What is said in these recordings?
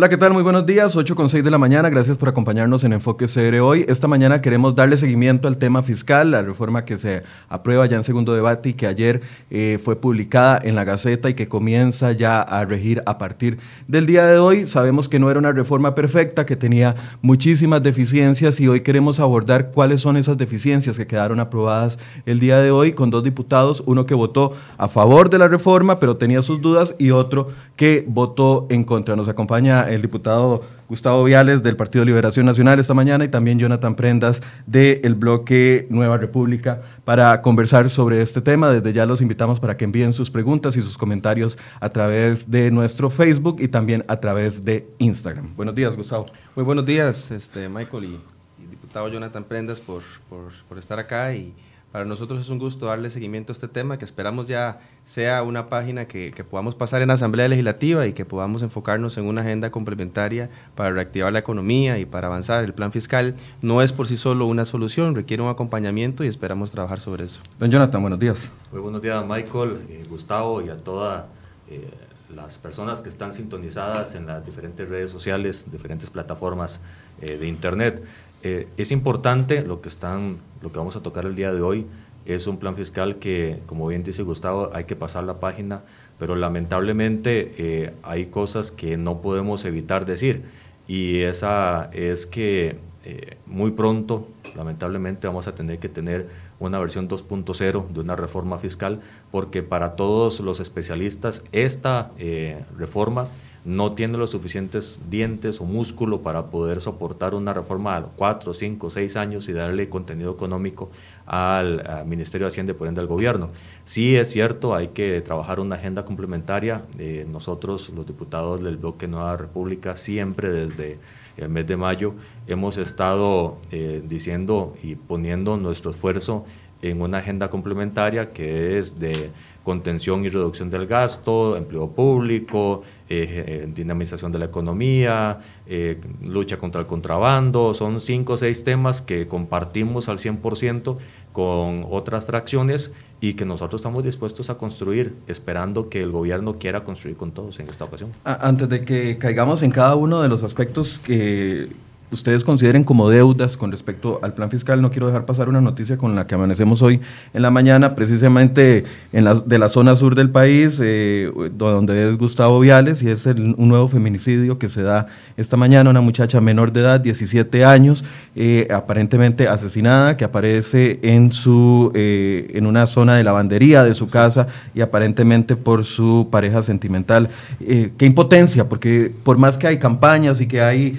Hola, ¿qué tal? Muy buenos días, 8 con 6 de la mañana. Gracias por acompañarnos en Enfoque CR hoy. Esta mañana queremos darle seguimiento al tema fiscal, la reforma que se aprueba ya en segundo debate y que ayer eh, fue publicada en la Gaceta y que comienza ya a regir a partir del día de hoy. Sabemos que no era una reforma perfecta, que tenía muchísimas deficiencias y hoy queremos abordar cuáles son esas deficiencias que quedaron aprobadas el día de hoy con dos diputados, uno que votó a favor de la reforma pero tenía sus dudas y otro que votó en contra. Nos acompaña el diputado Gustavo Viales del Partido Liberación Nacional esta mañana y también Jonathan Prendas del bloque Nueva República para conversar sobre este tema. Desde ya los invitamos para que envíen sus preguntas y sus comentarios a través de nuestro Facebook y también a través de Instagram. Buenos días, Gustavo. Muy buenos días, este, Michael y, diputado Jonathan Prendas por, por, por estar acá y para nosotros es un gusto darle seguimiento a este tema, que esperamos ya sea una página que, podamos pasar en la Asamblea Legislativa y que podamos enfocarnos en una agenda complementaria para reactivar la economía y para avanzar. El plan fiscal no es por sí solo una solución, requiere un acompañamiento y esperamos trabajar sobre eso. Don Jonathan, buenos días. Muy buenos días, Michael, eh, Gustavo y a todas eh, las personas que están sintonizadas en las diferentes redes sociales, diferentes plataformas eh, de Internet. Eh, es importante lo que, están, lo que vamos a tocar el día de hoy. Es un plan fiscal que, como bien dice Gustavo, hay que pasar la página, pero lamentablemente eh, hay cosas que no podemos evitar decir. Y esa es que eh, muy pronto, lamentablemente, vamos a tener que tener una versión 2.0 de una reforma fiscal, porque para todos los especialistas esta reforma no tiene los suficientes dientes o músculo para poder soportar una reforma a cuatro, cinco, seis años y darle contenido económico al, Ministerio de Hacienda y por ende al gobierno. Sí es cierto, hay que trabajar una agenda complementaria. Eh, nosotros, los diputados del bloque Nueva República, siempre desde el mes de mayo hemos estado eh, diciendo y poniendo nuestro esfuerzo en una agenda complementaria que es de contención y reducción del gasto, empleo público, eh, eh, dinamización de la economía, eh, lucha contra el contrabando, son cinco o seis temas que compartimos al 100% con otras fracciones y que nosotros estamos dispuestos a construir, esperando que el gobierno quiera construir con todos en esta ocasión. Antes de que caigamos en cada uno de los aspectos que ustedes consideren como deudas con respecto al plan fiscal, no quiero dejar pasar una noticia con la que amanecemos hoy en la mañana, precisamente en la, de la zona sur del país, eh, donde es Gustavo Viales, y es un nuevo feminicidio que se da esta mañana, una muchacha menor de edad, 17 años, eh, aparentemente asesinada, que aparece en, su, eh, en una zona de lavandería de su casa y aparentemente por su pareja sentimental. qué impotencia, porque por más que hay campañas y que hay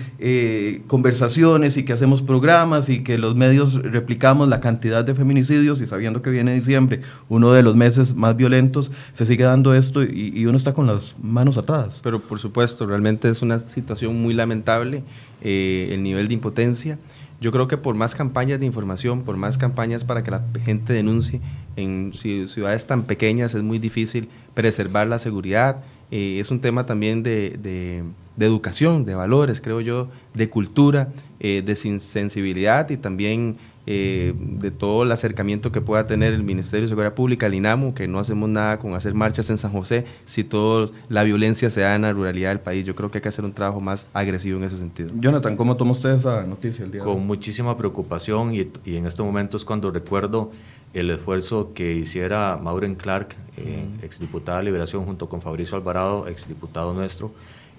conversaciones y que hacemos programas y que los medios replicamos la cantidad de feminicidios y sabiendo que viene diciembre, uno de los meses más violentos, se sigue dando esto y, uno está con las manos atadas. Pero por supuesto, realmente es una situación muy lamentable eh, el nivel de impotencia. Yo creo que por más campañas de información, por más campañas para que la gente denuncie, en ciudades tan pequeñas es muy difícil preservar la seguridad. Eh, es un tema también de de educación, de valores, creo yo, de cultura, eh, de sensibilidad y también eh, de todo el acercamiento que pueda tener el Ministerio de Seguridad Pública, el INAMU, que no hacemos nada con hacer marchas en San José si toda la violencia se da en la ruralidad del país. Yo creo que hay que hacer un trabajo más agresivo en ese sentido. Jonathan, ¿cómo toma usted esa noticia el día Con muchísima preocupación y, y, en estos momentos cuando recuerdo el esfuerzo que hiciera Maureen Clark, eh, exdiputada de Liberación, junto con Fabricio Alvarado, exdiputado nuestro,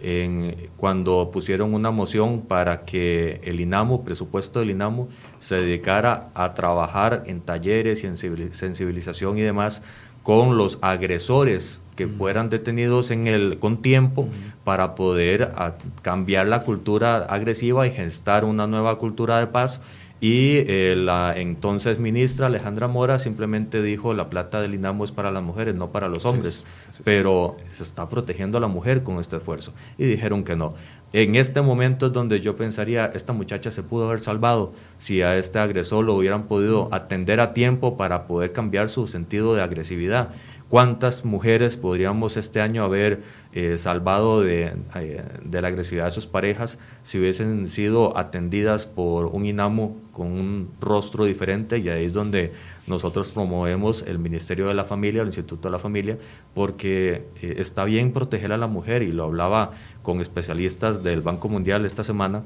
en, cuando pusieron una moción para que el INAMO, presupuesto del INAMO, se dedicara a trabajar en talleres y en sensibilización y demás con los agresores que fueran detenidos en el, con tiempo para poder cambiar la cultura agresiva y gestar una nueva cultura de paz y eh, la entonces ministra Alejandra Mora simplemente dijo la plata del INAMO es para las mujeres, no para los hombres, pero se está protegiendo a la mujer con este esfuerzo. Y dijeron que no. En este momento es donde yo pensaría, esta muchacha se pudo haber salvado. Si a este agresor lo hubieran podido atender a tiempo para poder cambiar su sentido de agresividad. ¿Cuántas mujeres podríamos este año haber eh, salvado de, eh, de, la agresividad de sus parejas si hubiesen sido atendidas por un INAMO con un rostro diferente? Y ahí es donde nosotros promovemos el Ministerio de la Familia, el Instituto de la Familia, porque eh, está bien proteger a la mujer, y lo hablaba con especialistas del Banco Mundial esta semana,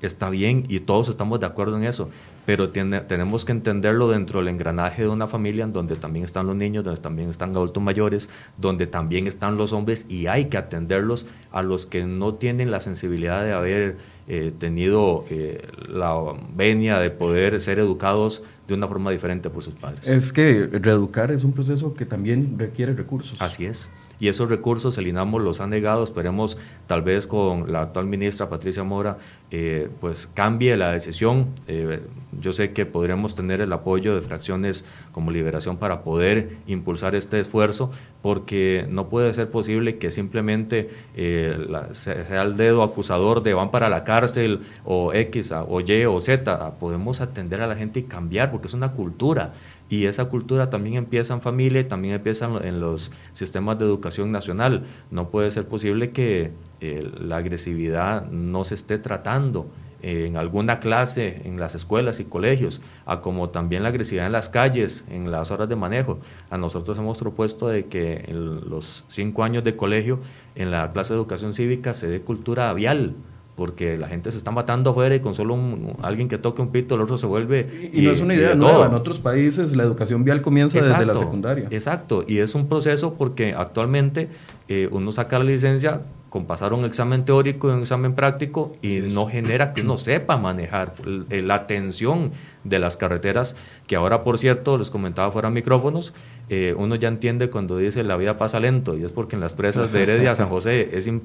está bien y todos estamos de acuerdo en eso, pero tiene, tenemos que entenderlo dentro del engranaje de una familia donde también están los niños, donde también están adultos mayores, donde también están los hombres y hay que atenderlos a los que no tienen la sensibilidad de haber eh, tenido eh, la venia de poder ser educados de una forma diferente por sus padres. Es que reeducar es un proceso que también requiere recursos. Así es y esos recursos el INAMO los ha negado. Esperemos tal vez con la actual ministra Patricia Mora eh, pues cambie la decisión. Eh, yo sé que podremos tener el apoyo de fracciones como Liberación para poder impulsar este esfuerzo porque no puede ser posible que simplemente eh, sea el dedo acusador de van para la cárcel o X o Y o Z. Podemos atender a la gente y cambiar porque es una cultura. Y esa cultura también empieza en familia y también empieza en los sistemas de educación nacional. No puede ser posible que eh, la agresividad no se esté tratando en alguna clase, en las escuelas y colegios, a como también la agresividad en las calles, en las horas de manejo. A nosotros hemos propuesto de que en los cinco años de colegio, en la clase de educación cívica, se dé cultura vial, porque la gente se está matando afuera y con solo alguien que toque un pito, el otro se vuelve... Y, no es una idea nueva, en otros países la educación vial comienza desde la secundaria. Exacto, y es un proceso porque actualmente eh, uno saca la licencia con pasar un examen teórico y un examen práctico y no genera que uno sepa manejar la atención de las carreteras, que ahora, por cierto, les comentaba fuera micrófonos, eh, uno ya entiende cuando dice la vida pasa lento, y es porque en las presas de Heredia, San José, es eh,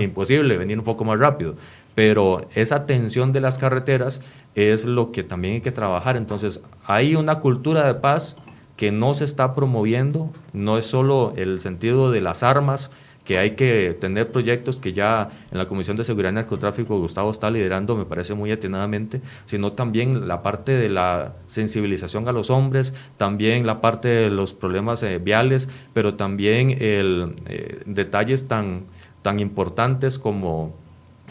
imposible venir un poco más rápido. Pero esa atención de las carreteras es lo que también hay que trabajar. Entonces, hay una cultura de paz que no se está promoviendo, no es solo el sentido de las armas, que hay que tener proyectos que ya en la Comisión de Seguridad y Narcotráfico Gustavo está liderando, me parece muy atinadamente, sino también la parte de la sensibilización a los hombres, también la parte de los problemas eh, viales, pero también el, eh, detalles tan, tan importantes como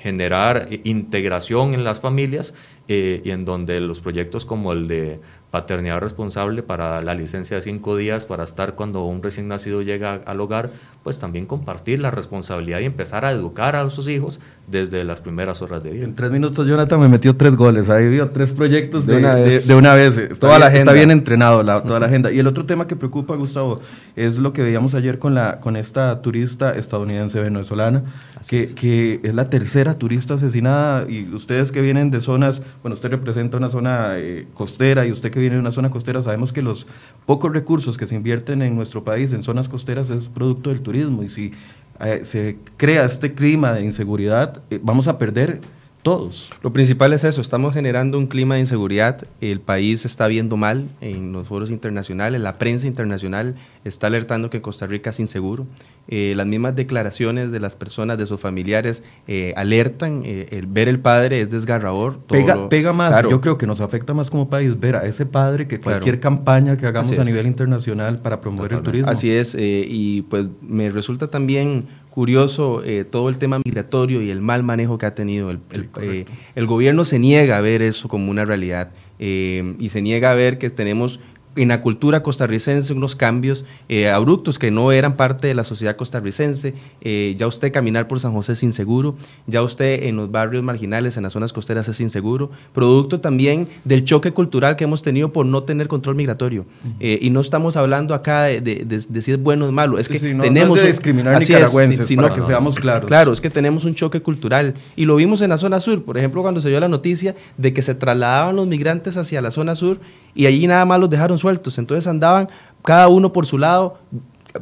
generar integración en las familias eh, y en donde los proyectos como el de paternidad responsable para la licencia de cinco días para estar cuando un recién nacido llega al hogar, pues también compartir la responsabilidad y empezar a educar a sus hijos desde las primeras horas de vida. En tres minutos Jonathan me metió tres goles, ahí vio tres proyectos de, una, vez. De, una vez. Está toda bien, la agenda. Está bien entrenado la, toda la agenda. Y el otro tema que preocupa, Gustavo, es lo que veíamos ayer con, la, con esta turista estadounidense venezolana, que es. que es la tercera turista asesinada y ustedes que vienen de zonas, bueno, usted representa una zona eh, costera y usted que viene de una zona costera, sabemos que los pocos recursos que se invierten en nuestro país en zonas costeras es producto del turismo y si eh, se crea este clima de inseguridad, eh, vamos a perder todos. Lo principal es eso, estamos generando un clima de inseguridad, el país está viendo mal en los foros internacionales, la prensa internacional está alertando que Costa Rica es inseguro, eh, las mismas declaraciones de las personas, de sus familiares, eh, alertan, eh, el ver el padre es desgarrador. Pega, pega más, yo creo que nos afecta más como país ver a ese padre que cualquier campaña que hagamos a nivel internacional para promover el turismo. Así es, y pues me resulta también curioso eh, todo el tema migratorio y el mal manejo que ha tenido. El, el, eh, gobierno se niega a ver eso como una realidad eh, y se niega a ver que tenemos en la cultura costarricense unos cambios eh, abruptos que no eran parte de la sociedad costarricense. Eh, ya usted caminar por San José es inseguro, ya usted en los barrios marginales, en las zonas costeras es inseguro, producto también del choque cultural que hemos tenido por no tener control migratorio. Eh, y no estamos hablando acá de, de, si es bueno o malo, es que tenemos... No discriminar nicaragüenses, sino que seamos claros. Claro, es que tenemos un choque cultural. Y lo vimos en la zona sur, por ejemplo, cuando se dio la noticia de que se trasladaban los migrantes hacia la zona sur y allí nada más los dejaron sueltos. Entonces andaban cada uno por su lado,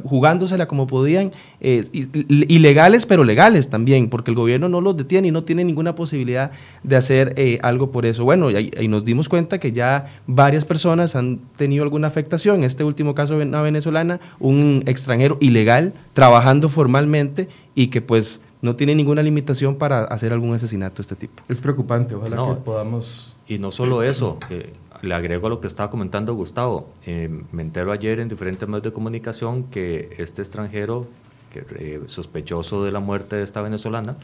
jugándosela como podían, eh, ilegales pero legales también, porque el gobierno no los detiene y no tiene ninguna posibilidad de hacer eh, algo por eso. Bueno, y, y, nos dimos cuenta que ya varias personas han tenido alguna afectación, en este último caso una venezolana, un extranjero ilegal trabajando formalmente y que pues no tiene ninguna limitación para hacer algún asesinato de este tipo. Es preocupante, ojalá que podamos... Y no solo eso, le agrego a lo que estaba comentando Gustavo. Eh, me entero ayer en diferentes medios de comunicación que este extranjero, que, eh, sospechoso de la muerte de esta venezolana,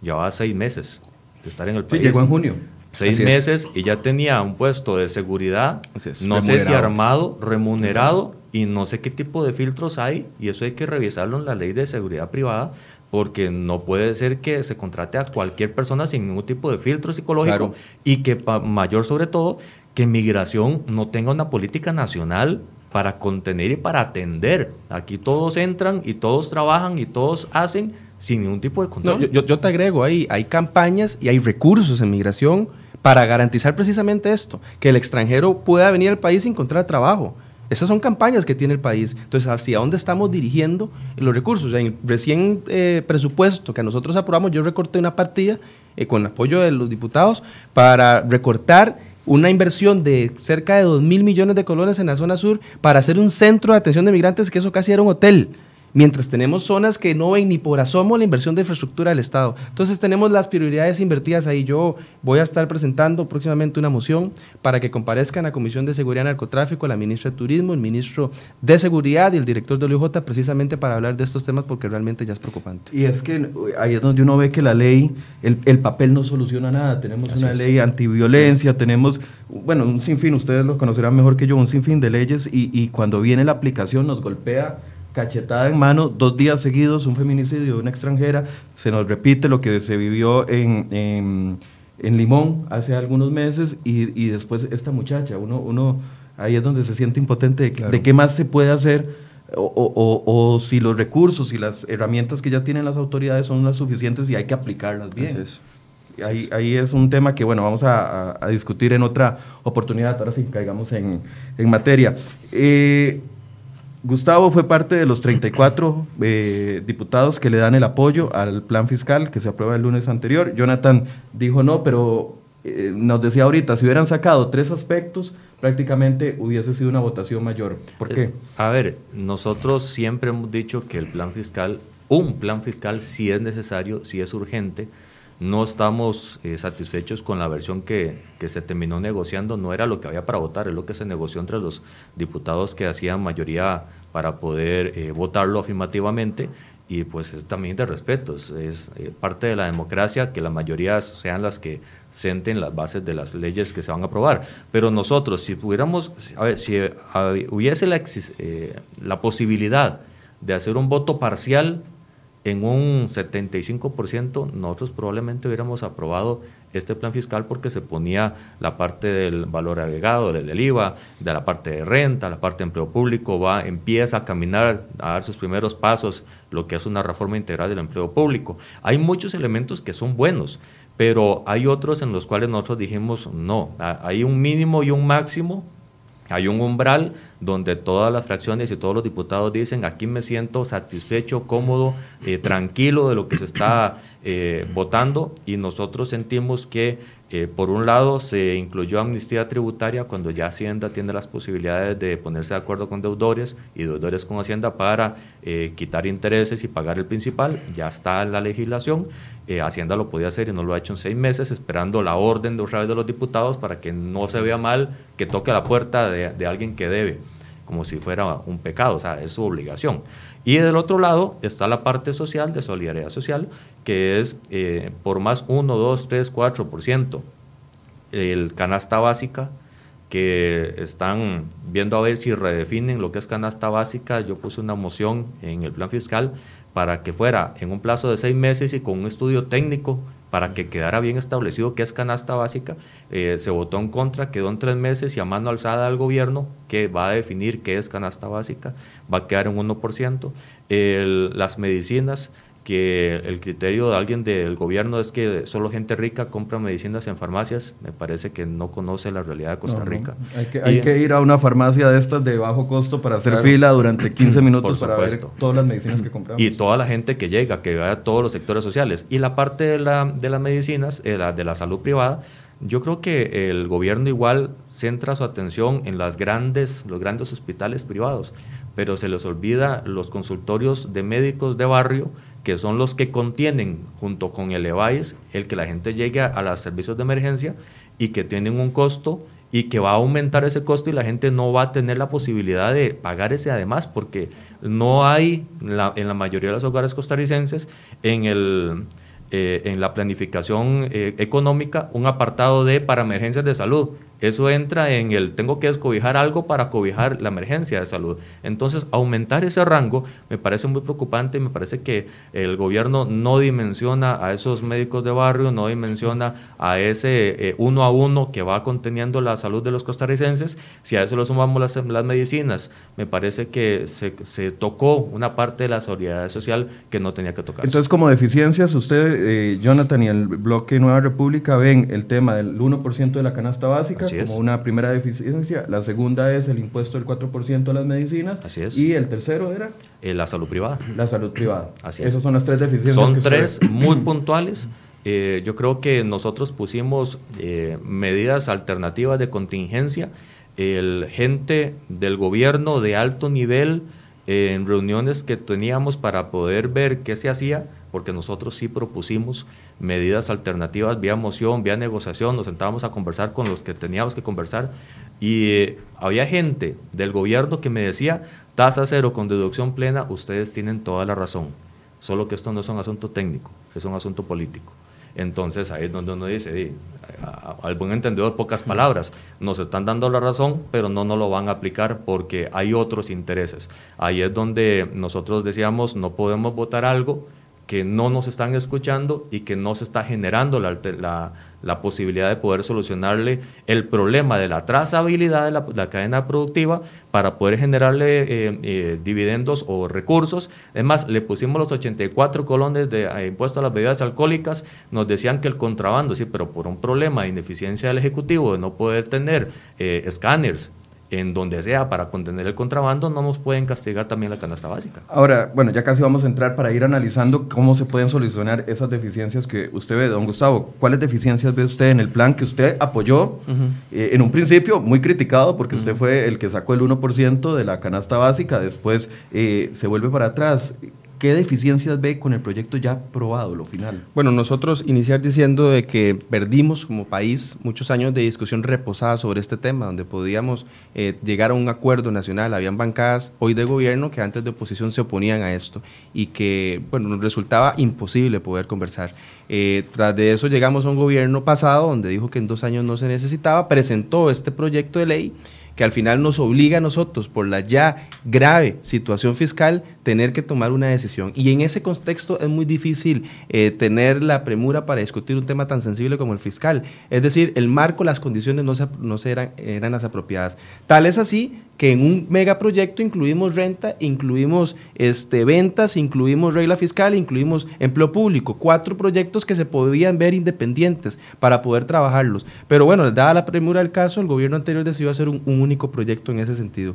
llevaba seis meses de estar en el país. Sí, llegó en junio. Seis meses y ya tenía un puesto de seguridad, no sé si armado, remunerado y no sé qué tipo de filtros hay y eso hay que revisarlo en la ley de seguridad privada porque no puede ser que se contrate a cualquier persona sin ningún tipo de filtro psicológico y que mayor sobre todo que migración no tenga una política nacional para contener y para atender. Aquí todos entran y todos trabajan y todos hacen sin ningún tipo de control. yo, te agrego ahí, hay campañas y hay recursos en migración para garantizar precisamente esto, que el extranjero pueda venir al país y encontrar trabajo. Esas son campañas que tiene el país. Entonces, ¿hacia dónde estamos dirigiendo los recursos? En el recién eh, presupuesto que nosotros aprobamos, yo recorté una partida eh, con apoyo de los diputados para recortar una inversión de cerca de 2 mil millones de colones en la zona sur para hacer un centro de atención de migrantes que eso casi era un hotel mientras tenemos zonas que no ven ni por asomo la inversión de infraestructura del Estado. Entonces tenemos las prioridades invertidas ahí. Yo voy a estar presentando próximamente una moción para que comparezcan a la Comisión de Seguridad y Narcotráfico, la ministra de Turismo, el ministro de Seguridad y el director de OIJ precisamente para hablar de estos temas porque realmente ya es preocupante. Y es que ahí es donde uno ve que la ley, el, papel no soluciona nada. Tenemos una ley antiviolencia, tenemos, bueno, un sinfín, ustedes lo conocerán mejor que yo, un sinfín de leyes y, y cuando viene la aplicación nos golpea cachetada en mano, dos días seguidos, un feminicidio de una extranjera, se nos repite lo que se vivió en, en, Limón hace algunos meses y, y, después esta muchacha, uno, uno ahí es donde se siente impotente de, qué más se puede hacer. O, o, o, si los recursos y las herramientas que ya tienen las autoridades son las suficientes y hay que aplicarlas bien. Ahí, ahí, es un tema que, bueno, vamos a, a, discutir en otra oportunidad, ahora sí caigamos en, en materia. Eh, Gustavo fue parte de los 34 eh, diputados que le dan el apoyo al plan fiscal que se aprueba el lunes anterior. Jonathan dijo no, pero eh, nos decía ahorita, si hubieran sacado tres aspectos, prácticamente hubiese sido una votación mayor. ¿Por qué? Eh, a ver, nosotros siempre hemos dicho que el plan fiscal, un plan fiscal sí es necesario, sí es urgente. No estamos satisfechos con la versión que, que se terminó negociando, no era lo que había para votar, es lo que se negoció entre los diputados que hacían mayoría para poder eh, votarlo afirmativamente y pues es también de respeto, es, eh, parte de la democracia que la mayoría sean las que senten las bases de las leyes que se van a aprobar. Pero nosotros, si pudiéramos, a ver, si hubiese la, eh, la posibilidad de hacer un voto parcial en un 75%, nosotros probablemente hubiéramos aprobado este plan fiscal porque se ponía la parte del valor agregado, del, IVA, de la parte de renta, la parte de empleo público, va, empieza a caminar, a dar sus primeros pasos, lo que es una reforma integral del empleo público. Hay muchos elementos que son buenos, pero hay otros en los cuales nosotros dijimos no, hay un mínimo y un máximo hay un umbral donde todas las fracciones y todos los diputados dicen, aquí me siento satisfecho, cómodo, eh, tranquilo de lo que se está eh, votando y nosotros sentimos que eh, por un lado se incluyó amnistía tributaria cuando ya Hacienda tiene las posibilidades de ponerse de acuerdo con deudores y deudores con Hacienda para quitar intereses y pagar el principal, ya está la legislación eh, Hacienda lo podía hacer y no lo ha hecho en seis meses, esperando la orden de otra vez de los diputados para que no se vea mal que toque la puerta de, alguien que debe, como si fuera un pecado, o sea, es su obligación. Y del otro lado está la parte social, de solidaridad social, que es eh, por más 1, 2, 3, 4%. El canasta básica, que están viendo a ver si redefinen lo que es canasta básica. Yo puse una moción en el plan fiscal para que fuera en un plazo de seis meses y con un estudio técnico para que quedara bien establecido qué es canasta básica. Eh, se votó en contra, quedó en tres meses y a mano alzada al gobierno que va a definir qué es canasta básica, va a quedar en 1%. las medicinas, que el criterio de alguien del gobierno es que solo gente rica compra medicinas en farmacias, me parece que no conoce la realidad de Costa Rica. Hay, que, hay que, ir a una farmacia de estas de bajo costo para hacer fila durante 15 minutos para ver todas las medicinas que compramos. Y toda la gente que llega, que va a todos los sectores sociales. Y la parte de, la, de las medicinas, eh, la, de la salud privada, yo creo que el gobierno igual centra su atención en las grandes, los grandes hospitales privados, pero se les olvida los consultorios de médicos de barrio que son los que contienen, junto con el EVAIS, el que la gente llegue a los servicios de emergencia y que tienen un costo y que va a aumentar ese costo y la gente no va a tener la posibilidad de pagar ese además porque no hay la, en la mayoría de los hogares costarricenses en el eh, en la planificación eh, económica un apartado de para emergencias de salud. Eso entra en el tengo que descobijar algo para cobijar la emergencia de salud. Entonces, aumentar ese rango me parece muy preocupante, me parece que el gobierno no dimensiona a esos médicos de barrio, no dimensiona a ese eh, uno a uno que va conteniendo la salud de los costarricenses. Si a eso lo sumamos las, las medicinas, me parece que se, se, tocó una parte de la solidaridad social que no tenía que tocar. Entonces, como deficiencias, usted, eh, Jonathan y el bloque Nueva República ven el tema del 1% de la canasta básica como una primera deficiencia. La segunda es el impuesto del 4% a las medicinas. Así es. Y el tercero era... Eh, la salud privada. La salud privada. Así es. Esas son las tres deficiencias. Son tres muy puntuales. Eh, yo creo que nosotros pusimos eh, medidas alternativas de contingencia. El gente del gobierno de alto nivel en reuniones que teníamos para poder ver qué se hacía, porque nosotros sí propusimos medidas alternativas vía moción, vía negociación, nos sentábamos a conversar con los que teníamos que conversar y eh, había gente del gobierno que me decía, tasa cero con deducción plena, ustedes tienen toda la razón, solo que esto no es un asunto técnico, es un asunto político. Entonces ahí es donde uno dice, al buen entendedor, pocas palabras, nos están dando la razón, pero no nos lo van a aplicar porque hay otros intereses. Ahí es donde nosotros decíamos, no podemos votar algo que no nos están escuchando y que no se está generando la, posibilidad de poder solucionarle el problema de la trazabilidad de la, cadena productiva para poder generarle eh, eh, dividendos o recursos. Además, le pusimos los 84 colones de eh, impuesto a las bebidas alcohólicas, nos decían que el contrabando, sí, pero por un problema de ineficiencia del Ejecutivo de no poder tener escáneres en donde sea para contener el contrabando, no nos pueden castigar también la canasta básica. Ahora, bueno, ya casi vamos a entrar para ir analizando cómo se pueden solucionar esas deficiencias que usted ve, don Gustavo. ¿Cuáles deficiencias ve usted en el plan que usted apoyó eh, en un principio muy criticado porque usted fue el que sacó el 1% de la canasta básica, después eh, se vuelve para atrás? ¿Qué deficiencias ve con el proyecto ya aprobado, lo final? Bueno, nosotros iniciar diciendo de que perdimos como país muchos años de discusión reposada sobre este tema, donde podíamos eh, llegar a un acuerdo nacional. Habían bancadas hoy de gobierno que antes de oposición se oponían a esto y que, bueno, nos resultaba imposible poder conversar. Eh, tras de eso llegamos a un gobierno pasado donde dijo que en dos años no se necesitaba, presentó este proyecto de ley que al final nos obliga a nosotros, por la ya grave situación fiscal, tener que tomar una decisión. Y en ese contexto es muy difícil eh, tener la premura para discutir un tema tan sensible como el fiscal. Es decir, el marco, las condiciones no, se, no eran, eran las apropiadas. Tal es así que en un megaproyecto incluimos renta, incluimos este, ventas, incluimos regla fiscal, incluimos empleo público. Cuatro proyectos que se podían ver independientes para poder trabajarlos. Pero bueno, dada la premura del caso, el gobierno anterior decidió hacer un único proyecto en ese sentido.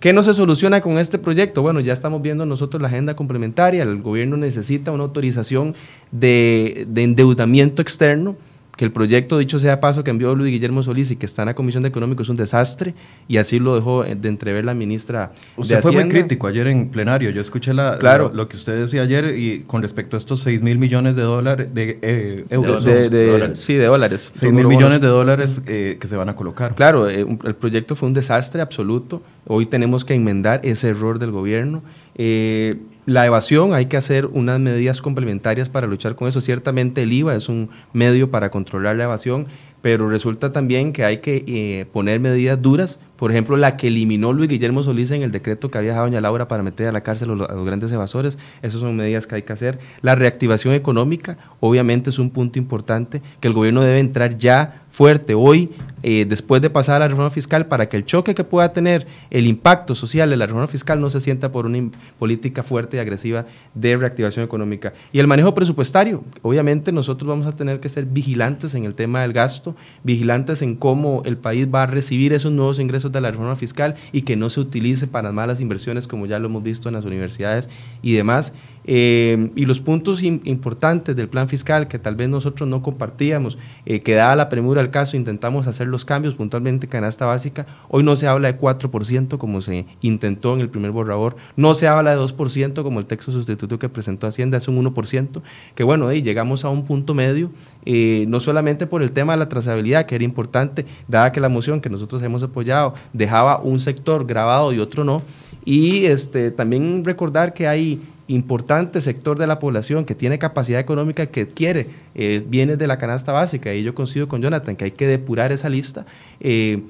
¿Qué no se soluciona con este proyecto? Bueno, ya estamos viendo nosotros la agenda complementaria. El gobierno necesita una autorización de, de endeudamiento externo que el proyecto, dicho sea paso, que envió Luis Guillermo Solís y que está en la Comisión de Económico es un desastre, y así lo dejó de entrever la ministra Usted fue muy crítico ayer en plenario, yo escuché la, claro. lo, que usted decía ayer y con respecto a estos 6 mil millones de dólares, de eh, euros. De, dólares. Sí, de dólares. 6 mil millones de dólares eh, que se van a colocar. Claro, eh, el proyecto fue un desastre absoluto, hoy tenemos que enmendar ese error del gobierno. Eh, la evasión, hay que hacer unas medidas complementarias para luchar con eso. Ciertamente el IVA es un medio para controlar la evasión, pero resulta también que hay que eh, poner medidas duras por ejemplo, la que eliminó Luis Guillermo Solís en el decreto que había dejado doña Laura para meter a la cárcel a los, grandes evasores, esas son medidas que hay que hacer. La reactivación económica, obviamente, es un punto importante que el gobierno debe entrar ya fuerte hoy, eh, después de pasar a la reforma fiscal, para que el choque que pueda tener el impacto social de la reforma fiscal no se sienta por una política fuerte y agresiva de reactivación económica. Y el manejo presupuestario, obviamente nosotros vamos a tener que ser vigilantes en el tema del gasto, vigilantes en cómo el país va a recibir esos nuevos ingresos de la reforma fiscal y que no se utilice para malas inversiones como ya lo hemos visto en las universidades y demás. Eh, y los puntos importantes del plan fiscal que tal vez nosotros no compartíamos, eh, que dada la premura al caso intentamos hacer los cambios puntualmente canasta básica, hoy no se habla de 4% como se intentó en el primer borrador, no se habla de 2% como el texto sustituto que presentó Hacienda, es un 1%, que bueno, ahí llegamos a un punto medio, eh, no solamente por el tema de la trazabilidad, que era importante, dada que la moción que nosotros hemos apoyado dejaba un sector grabado y otro no, y este, también recordar que hay importante sector de la población que tiene capacidad económica que quiere eh, bienes de la canasta básica, y yo coincido con Jonathan que hay que depurar esa lista. Eh,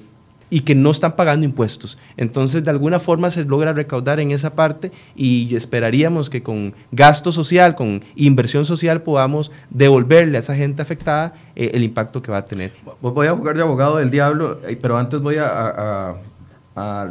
y que no están pagando impuestos. Entonces, de alguna forma se logra recaudar en esa parte y esperaríamos que con gasto social, con inversión social, podamos devolverle a esa gente afectada eh, el impacto que va a tener. Voy a jugar de abogado del diablo, pero antes voy a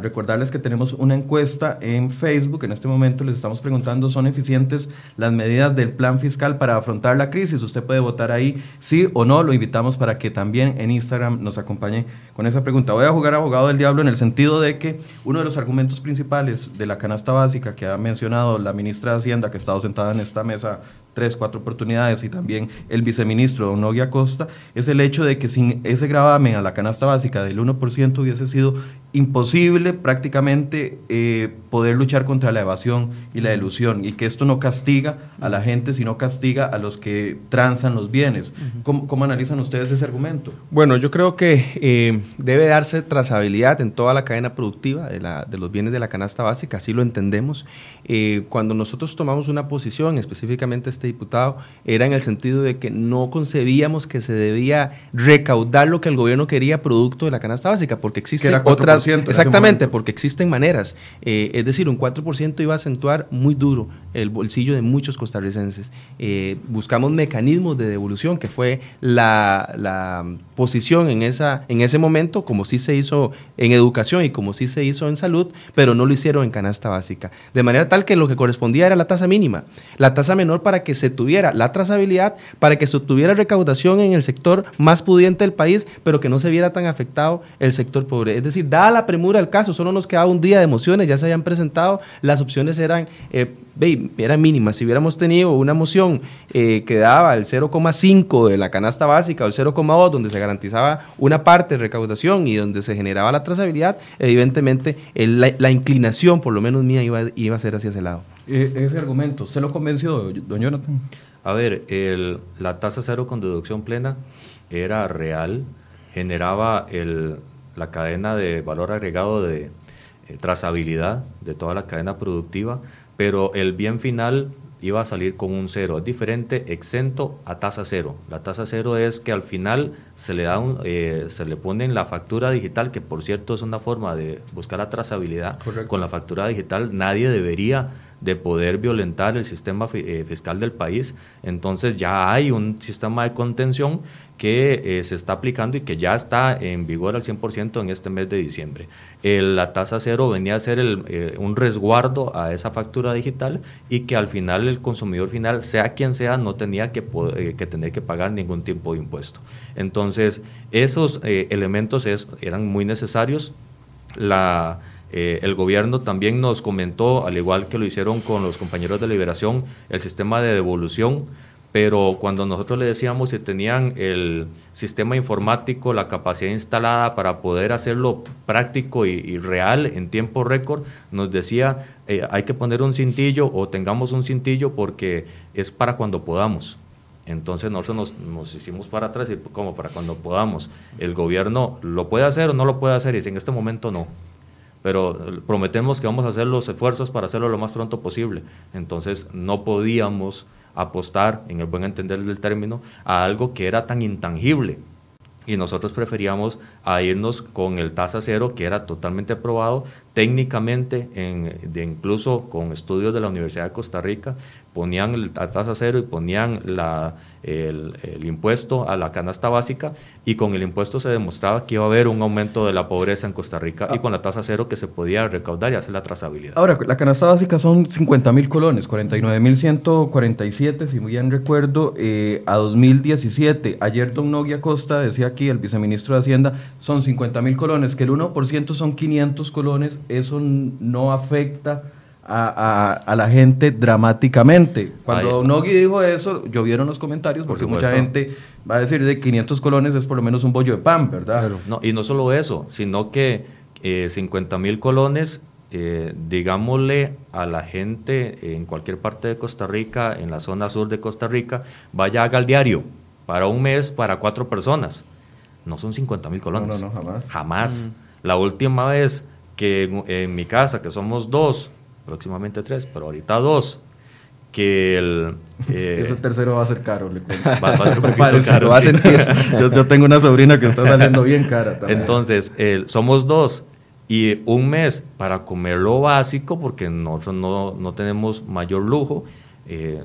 recordarles que tenemos una encuesta en Facebook. En este momento les estamos preguntando, ¿son eficientes las medidas del plan fiscal para afrontar la crisis? Usted puede votar ahí sí o no. Lo invitamos para que también en Instagram nos acompañe con esa pregunta. Voy a jugar abogado del diablo en el sentido de que uno de los argumentos principales de la canasta básica que ha mencionado la ministra de Hacienda, que ha estado sentada en esta mesa tres, cuatro oportunidades y también el viceministro Don Nogui Costa, es el hecho de que sin ese gravamen a la canasta básica del 1% hubiese sido imposible prácticamente eh, poder luchar contra la evasión y la ilusión y que esto no castiga a la gente, sino castiga a los que transan los bienes. ¿Cómo, analizan ustedes ese argumento? Bueno, yo creo que eh, debe darse trazabilidad en toda la cadena productiva de, la, de, los bienes de la canasta básica, así lo entendemos. Eh, cuando nosotros tomamos una posición, específicamente este diputado, era en el sentido de que no concebíamos que se debía recaudar lo que el gobierno quería producto de la canasta básica, porque existen otras... Exactamente, porque existen maneras. Eh, es decir, un 4% iba a acentuar muy duro el bolsillo de muchos costarricenses. Eh, buscamos mecanismos de devolución, que fue la, la, posición en, esa, en ese momento, como sí se hizo en educación y como sí se hizo en salud, pero no lo hicieron en canasta básica. De manera tal que lo que correspondía era la tasa mínima, la tasa menor para que se tuviera la trazabilidad, para que se tuviera recaudación en el sector más pudiente del país, pero que no se viera tan afectado el sector pobre. Es decir, dada la premura del caso, solo nos quedaba un día de mociones, ya se habían presentado, las opciones eran... Eh, era mínima. Si hubiéramos tenido una moción eh, que daba el 0,5 de la canasta básica o el 0,2, donde se garantizaba una parte de recaudación y donde se generaba la trazabilidad, evidentemente la, inclinación, por lo menos mía, iba, iba a ser hacia ese lado. E, ese argumento, ¿se lo convenció, don Jonathan? A ver, el, la tasa cero con deducción plena era real, generaba el, la cadena de valor agregado de eh, trazabilidad de toda la cadena productiva, pero el bien final iba a salir con un cero. Es diferente exento a tasa cero. La tasa cero es que al final se le, da un, eh, se le pone en la factura digital, que por cierto es una forma de buscar la trazabilidad. Con la factura digital nadie debería de poder violentar el sistema eh, fiscal del país. Entonces ya hay un sistema de contención que eh, se está aplicando y que ya está en vigor al 100% en este mes de diciembre. la tasa cero venía a ser eh, un resguardo a esa factura digital y que al final el consumidor final, sea quien sea, no tenía que, que tener que pagar ningún tipo de impuesto. Entonces, esos elementos eran muy necesarios. Eh, el gobierno también nos comentó, al igual que lo hicieron con los compañeros de liberación, el sistema de devolución, pero cuando nosotros le decíamos si tenían el sistema informático, la capacidad instalada para poder hacerlo práctico y, real en tiempo récord, nos decía eh, hay que poner un cintillo o tengamos un cintillo porque es para cuando podamos. Entonces nosotros nos, hicimos para atrás y como para cuando podamos. El gobierno lo puede hacer o no lo puede hacer y si en este momento no pero prometemos que vamos a hacer los esfuerzos para hacerlo lo más pronto posible. Entonces no podíamos apostar, en el buen entender del término, a algo que era tan intangible. Y nosotros preferíamos a irnos con el tasa cero, que era totalmente aprobado técnicamente, en, de incluso con estudios de la Universidad de Costa Rica, ponían la tasa cero y ponían la, el, impuesto a la canasta básica y con el impuesto se demostraba que iba a haber un aumento de la pobreza en Costa Rica y ah. con la tasa cero que se podía recaudar y hacer la trazabilidad. Ahora, la canasta básica son 50 mil colones, 49 mil 147, si bien recuerdo, eh, a 2017. Ayer don Noguia Costa decía aquí, el viceministro de Hacienda, son 50 mil colones, que el 1% son 500 colones, eso no afecta a, la gente dramáticamente. Cuando Nogui dijo eso, llovieron los comentarios porque mucha gente va a decir de 500 colones es por lo menos un bollo de pan, ¿verdad? No, y no solo eso, sino que eh, 50 mil colones, eh, digámosle a la gente en cualquier parte de Costa Rica, en la zona sur de Costa Rica, vaya haga el diario para un mes para cuatro personas. No son 50 mil colones. No, no, jamás. Jamás. Mm. La última vez que en, mi casa, que somos dos, próximamente tres, pero ahorita dos, que el... Eh, Ese tercero va a ser caro, le cuento. Va, a ser un poquito caro. Va a sentir. yo, tengo una sobrina que está saliendo bien cara también. Entonces, somos dos y un mes para comer lo básico, porque nosotros no, no tenemos mayor lujo, eh,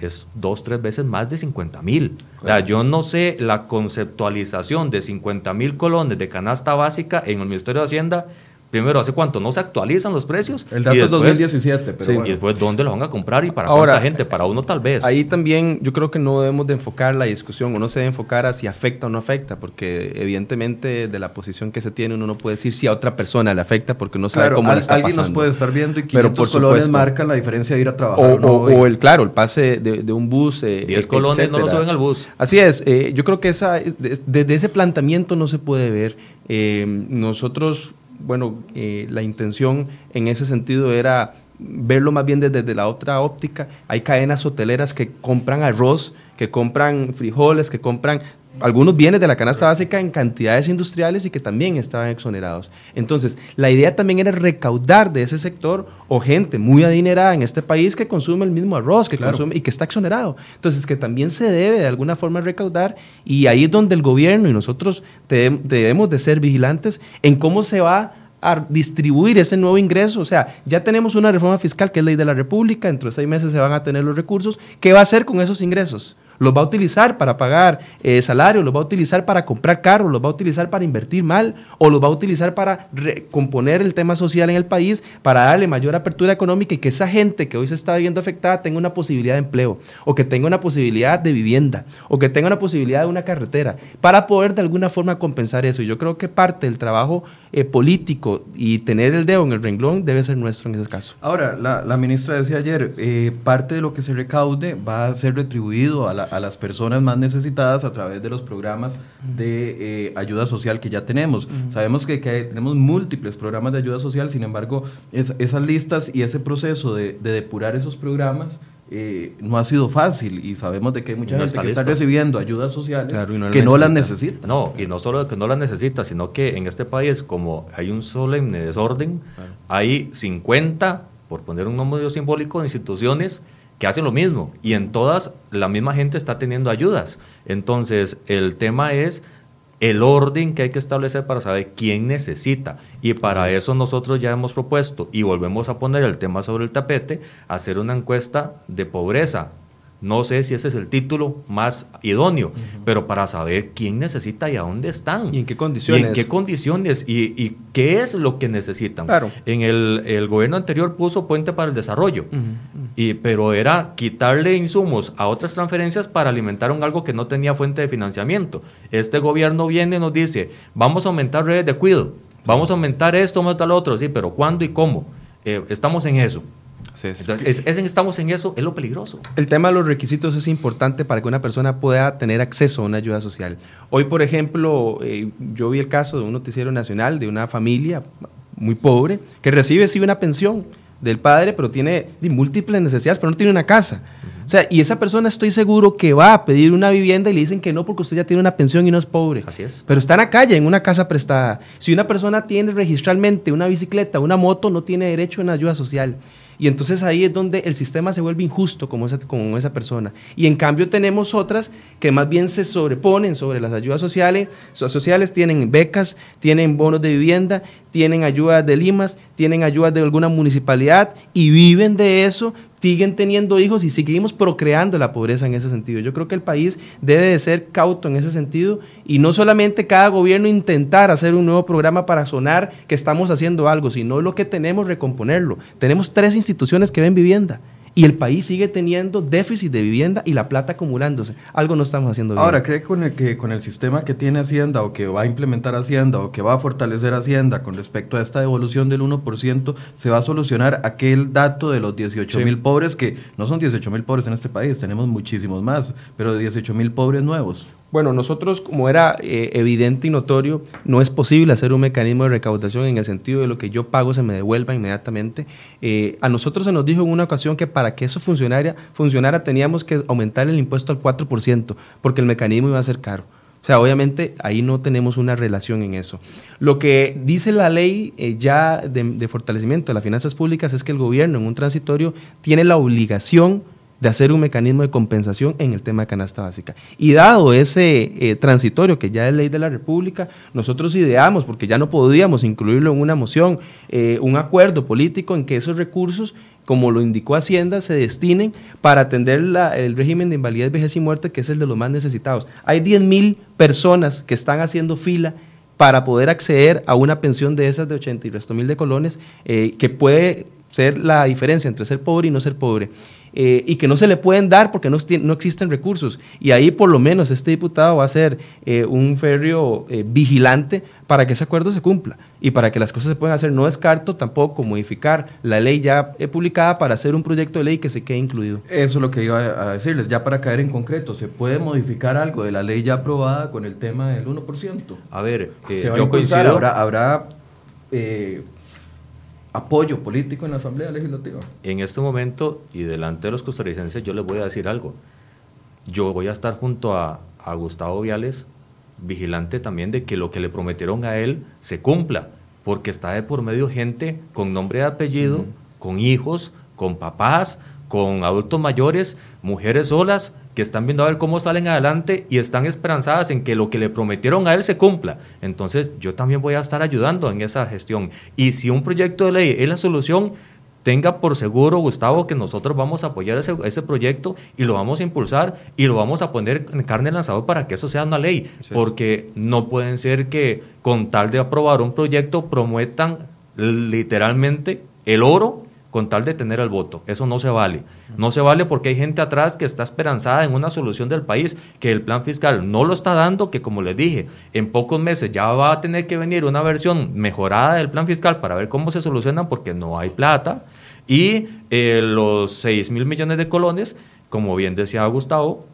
es dos, tres veces más de 50 mil. O sea, yo no sé la conceptualización de 50 mil colones de canasta básica en el Ministerio de Hacienda primero, ¿hace cuánto no se actualizan los precios? El dato es 2017, pero Y después, ¿dónde los van a comprar y para cuánta gente? Para uno tal vez. Ahí también yo creo que no debemos de enfocar la discusión, uno se debe enfocar a si afecta o no afecta, porque evidentemente de la posición que se tiene uno no puede decir si a otra persona le afecta porque no sabe cómo le está alguien nos puede estar viendo y 500 por colones marcan la diferencia de ir a trabajar. O, el, claro, el pase de, un bus. Eh, 10 colones no lo suben al bus. Así es, eh, yo creo que esa, desde ese planteamiento no se puede ver. Eh, nosotros bueno, eh, la intención en ese sentido era verlo más bien desde, la otra óptica. Hay cadenas hoteleras que compran arroz, que compran frijoles, que compran algunos bienes de la canasta básica en cantidades industriales y que también estaban exonerados. Entonces, la idea también era recaudar de ese sector o gente muy adinerada en este país que consume el mismo arroz que consume y que está exonerado. Entonces, que también se debe de alguna forma recaudar y ahí es donde el gobierno y nosotros debemos de ser vigilantes en cómo se va a distribuir ese nuevo ingreso. O sea, ya tenemos una reforma fiscal que es ley de la República, dentro de seis meses se van a tener los recursos. ¿Qué va a hacer con esos ingresos? Los va a utilizar para pagar eh, salarios, los va a utilizar para comprar carros, los va a utilizar para invertir mal o los va a utilizar para recomponer el tema social en el país, para darle mayor apertura económica y que esa gente que hoy se está viendo afectada tenga una posibilidad de empleo o que tenga una posibilidad de vivienda o que tenga una posibilidad de una carretera para poder de alguna forma compensar eso. Y yo creo que parte del trabajo eh, político y tener el dedo en el renglón debe ser nuestro en ese caso. Ahora, la, ministra decía ayer, eh, parte de lo que se recaude va a ser retribuido a la, a las personas más necesitadas a través de los programas de eh, ayuda social que ya tenemos. Sabemos que, tenemos múltiples programas de ayuda social, sin embargo, esas listas y ese proceso de, depurar esos programas eh, no ha sido fácil y sabemos de que hay mucha gente que está recibiendo ayudas sociales que no las necesita. No, y no solo que no las necesita, sino que en este país, como hay un solemne desorden, hay 50, por poner un número simbólico, de instituciones que hacen lo mismo y en todas la misma gente está teniendo ayudas. Entonces, el tema es el orden que hay que establecer para saber quién necesita. Y para eso nosotros ya hemos propuesto, y volvemos a poner el tema sobre el tapete, hacer una encuesta de pobreza no sé si ese es el título más idóneo, pero para saber quién necesita y a dónde están. Y en qué condiciones. Y en qué condiciones y, qué es lo que necesitan. Claro. En el, gobierno anterior puso puente para el desarrollo, y, pero era quitarle insumos a otras transferencias para alimentar un algo que no tenía fuente de financiamiento. Este gobierno viene y nos dice, vamos a aumentar redes de cuidado, vamos a aumentar esto, vamos a aumentar lo otro, sí, pero ¿cuándo y cómo? Eh, estamos en eso. Entonces, estamos en eso, es lo peligroso. El tema de los requisitos es importante para que una persona pueda tener acceso a una ayuda social. Hoy, por ejemplo, eh, yo vi el caso de un noticiero nacional de una familia muy pobre que recibe sí una pensión del padre, pero tiene múltiples necesidades, pero no tiene una casa. O sea, y esa persona estoy seguro que va a pedir una vivienda y le dicen que no porque usted ya tiene una pensión y no es pobre. Así es. Pero está en la calle, en una casa prestada. Si una persona tiene registralmente una bicicleta, una moto, no tiene derecho a una ayuda social. Y entonces ahí es donde el sistema se vuelve injusto como esa, esa persona. Y en cambio tenemos otras que más bien se sobreponen sobre las ayudas sociales. sociales tienen becas, tienen bonos de vivienda, tienen ayudas de limas, tienen ayudas de alguna municipalidad y viven de eso, siguen teniendo hijos y seguimos procreando la pobreza en ese sentido. Yo creo que el país debe de ser cauto en ese sentido y no solamente cada gobierno intentar hacer un nuevo programa para sonar que estamos haciendo algo, sino lo que tenemos recomponerlo. Tenemos tres instituciones que ven vivienda y el país sigue teniendo déficit de vivienda y la plata acumulándose. Algo no estamos haciendo bien. Ahora, ¿cree con el que con el sistema que tiene Hacienda o que va a implementar Hacienda o que va a fortalecer Hacienda con respecto a esta devolución del 1% se va a solucionar aquel dato de los 18 mil pobres que no son 18 mil pobres en este país, tenemos muchísimos más, pero 18 mil pobres nuevos? Bueno, nosotros, como era eh, evidente y notorio, no es posible hacer un mecanismo de recaudación en el sentido de lo que yo pago se me devuelva inmediatamente. Eh, a nosotros se nos dijo en una ocasión que para que eso funcionara, funcionara teníamos que aumentar el impuesto al 4%, porque el mecanismo iba a ser caro. O sea, obviamente ahí no tenemos una relación en eso. Lo que dice la ley eh, ya de, de fortalecimiento de las finanzas públicas es que el gobierno en un transitorio tiene la obligación de hacer un mecanismo de compensación en el tema de canasta básica. Y dado ese eh, transitorio que ya es ley de la República, nosotros ideamos, porque ya no podíamos incluirlo en una moción, eh, un acuerdo político en que esos recursos como lo indicó Hacienda, se destinen para atender el régimen de invalidez, vejez y muerte, que es el de los más necesitados. Hay 10 mil personas que están haciendo fila para poder acceder a una pensión de esas de 80 y resto mil de colones, eh, que puede ser la diferencia entre ser pobre y no ser pobre. Eh, y que no se le pueden dar porque no, no, existen recursos. Y ahí por lo menos este diputado va a ser eh, un férreo eh, vigilante para que ese acuerdo se cumpla y para que las cosas se puedan hacer. No descarto tampoco modificar la ley ya publicada para hacer un proyecto de ley que se quede incluido. Eso es lo que iba a decirles, ya para caer en concreto, ¿se puede modificar algo de la ley ya aprobada con el tema del 1%? A ver, yo coincido. Habrá, habrá apoyo político en la Asamblea Legislativa. En este momento, y delante de los costarricenses, yo les voy a decir algo. Yo voy a estar junto a, Gustavo Viales, vigilante también de que lo que le prometieron a él se cumpla, porque está de por medio gente con nombre y apellido, con hijos, con papás, con adultos mayores, mujeres solas, que están viendo a ver cómo salen adelante y están esperanzadas en que lo que le prometieron a él se cumpla. Entonces yo también voy a estar ayudando en esa gestión. Y si un proyecto de ley es la solución, tenga por seguro, Gustavo, que nosotros vamos a apoyar ese, ese, proyecto y lo vamos a impulsar y lo vamos a poner en carne lanzador para que eso sea una ley. Porque no pueden ser que con tal de aprobar un proyecto promuetan literalmente el oro con tal de tener el voto. Eso no se vale. No se vale porque hay gente atrás que está esperanzada en una solución del país, que el plan fiscal no lo está dando, que como les dije, en pocos meses ya va a tener que venir una versión mejorada del plan fiscal para ver cómo se solucionan porque no hay plata. Y eh, los 6 mil millones de colones, como bien decía Gustavo,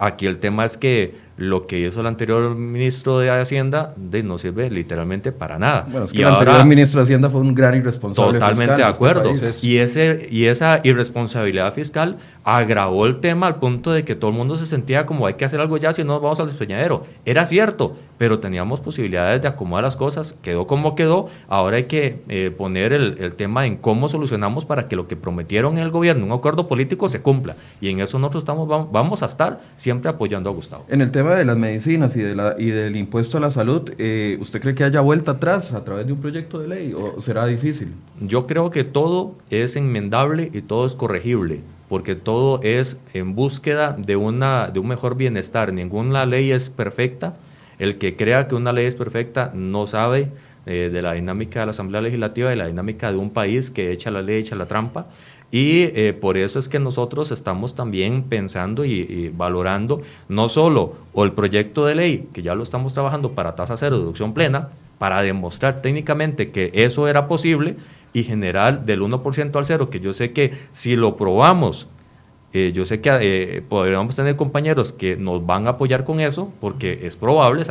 aquí el tema es que lo que hizo el anterior ministro de Hacienda de, no sirve literalmente para nada. Bueno, es que el anterior ministro de Hacienda fue un gran irresponsable. Totalmente de este acuerdo. y, ese, y esa irresponsabilidad fiscal agravó el tema al punto de que todo el mundo se sentía como hay que hacer algo ya si no vamos al despeñadero. Era cierto, pero teníamos posibilidades de acomodar las cosas, quedó como quedó, ahora hay que eh, poner el, el, tema en cómo solucionamos para que lo que prometieron en el gobierno, un acuerdo político, se cumpla. Y en eso nosotros estamos, vamos a estar siempre apoyando a Gustavo. En el tema de las medicinas y, de la, y del impuesto a la salud, eh, ¿usted cree que haya vuelta atrás a través de un proyecto de ley o será difícil? Yo creo que todo es enmendable y todo es corregible porque todo es en búsqueda de, una, de un mejor bienestar. Ninguna ley es perfecta. El que crea que una ley es perfecta no sabe eh, de la dinámica de la Asamblea Legislativa, de la dinámica de un país que echa la ley, echa la trampa. Y eh, por eso es que nosotros estamos también pensando y, valorando no solo el proyecto de ley, que ya lo estamos trabajando para tasa cero, deducción plena, para demostrar técnicamente que eso era posible, y general del 1% al cero, que yo sé que si lo probamos, eh, yo sé que eh, podríamos tener compañeros que nos van a apoyar con eso, porque es probable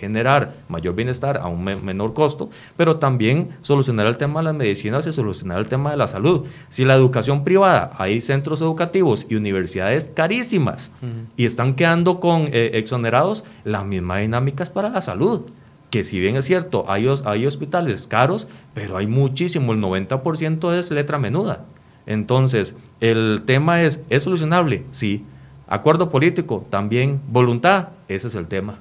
generar mayor bienestar a un menor costo, pero también solucionar el tema de las medicinas y solucionar el tema de la salud. Si la educación privada, hay centros educativos y universidades carísimas y están quedando con eh, exonerados, la misma dinámica es para la salud que si bien es cierto, hay, hay hospitales caros, pero hay muchísimo, el 90% es letra menuda. Entonces, el tema es, ¿es solucionable? Sí. Acuerdo político, también. Voluntad, ese es el tema.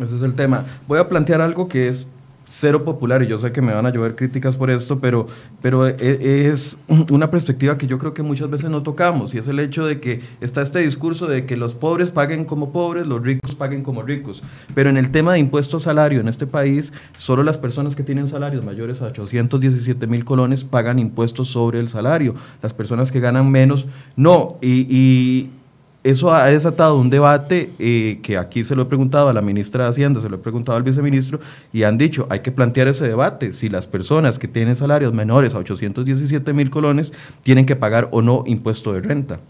Ese es el tema. Voy a plantear algo que es cero popular, y yo sé que me van a llover críticas por esto, pero, pero e, e, es una perspectiva que yo creo que muchas veces no tocamos, y es el hecho de que está este discurso de que los pobres paguen como pobres, los ricos paguen como ricos. Pero en el tema de impuestos salario en este país, solo las personas que tienen salarios mayores a 817 mil colones pagan impuestos sobre el salario. Las personas que ganan menos, no. y eso ha desatado un debate eh, que aquí se lo he preguntado a la ministra de Hacienda, se lo he preguntado al viceministro, y han dicho, hay que plantear ese debate, si las personas que tienen salarios menores a 817 mil colones tienen que pagar o no impuesto de renta.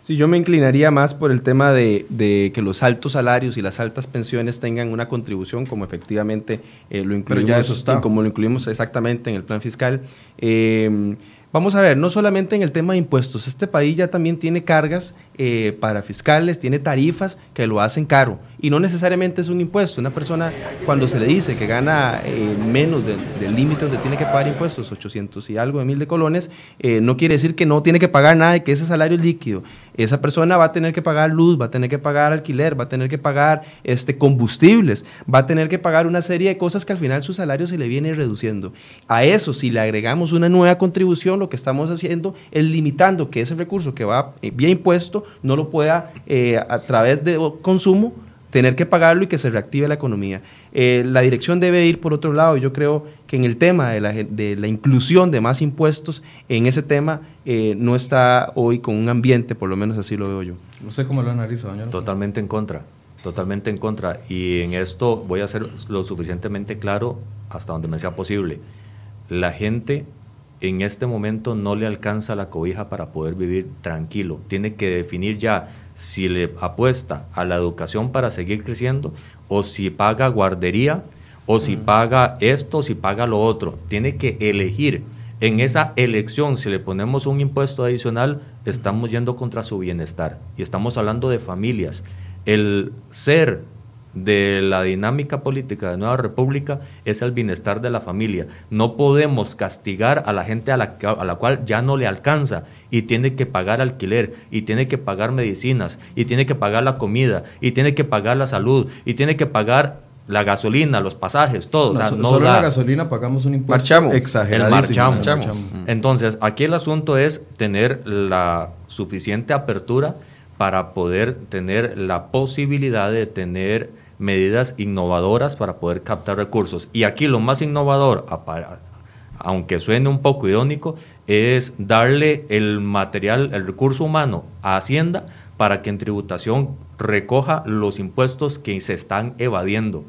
Sí, yo me inclinaría más por el tema de, que los altos salarios y las altas pensiones tengan una contribución, como efectivamente eh, lo incluimos, como lo incluimos exactamente en el plan fiscal. Eh, Vamos a ver, no solamente en el tema de impuestos, este país ya también tiene cargas eh, para fiscales, tiene tarifas que lo hacen caro y no necesariamente es un impuesto. Una persona cuando se le dice que gana eh, menos del límite donde tiene que pagar impuestos, 800 y algo de mil de colones, eh, no quiere decir que no tiene que pagar nada y que ese salario es líquido. Esa persona va a tener que pagar luz, va a tener que pagar alquiler, va a tener que pagar este, combustibles, va a tener que pagar una serie de cosas que al final su salario se le viene reduciendo. A eso, si le agregamos una nueva contribución, lo que estamos haciendo es limitando que ese recurso que va eh, vía impuesto no lo pueda eh, a través de consumo tener que pagarlo y que se reactive la economía. Eh, la dirección debe ir por otro lado. Yo creo que en el tema de la, de la inclusión de más impuestos, en ese tema no está hoy con un ambiente, por lo menos así lo veo yo. No sé cómo lo analiza, doña. Totalmente en contra, totalmente en contra. Y en esto voy a ser lo suficientemente claro hasta donde me sea posible. La gente en este momento no le alcanza la cobija para poder vivir tranquilo. Tiene que definir ya si le apuesta a la educación para seguir creciendo o si paga guardería o si paga esto o si paga lo otro. Tiene que elegir. En esa elección, si le ponemos un impuesto adicional, estamos yendo contra su bienestar. Y estamos hablando de familias. El ser de la dinámica política de Nueva República es el bienestar de la familia. No podemos castigar a la gente a la, a la cual ya no le alcanza y tiene que pagar alquiler, y tiene que pagar medicinas, y tiene que pagar la comida, y tiene que pagar la salud, y tiene que pagar la gasolina, los pasajes, todo. No, solo la gasolina pagamos un impuesto exagerado. Marchamos. Entonces, aquí el asunto es tener la suficiente apertura para poder tener la posibilidad de tener medidas innovadoras para poder captar recursos. Y aquí lo más innovador, aunque suene un poco irónico, es darle el material, el recurso humano a Hacienda para que en tributación recoja los impuestos que se están evadiendo.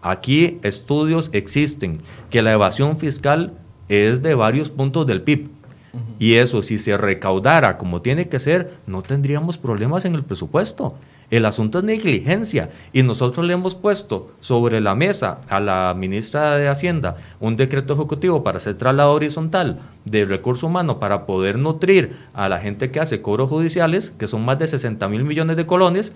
Aquí estudios existen que la evasión fiscal es de varios puntos del PIB. Y eso, si se recaudara como tiene que ser, no tendríamos problemas en el presupuesto. El asunto es negligencia y nosotros le hemos puesto sobre la mesa a la ministra de Hacienda un decreto ejecutivo para hacer traslado horizontal de recurso humano para poder nutrir a la gente que hace cobros judiciales, que son más de 60 mil millones de colones,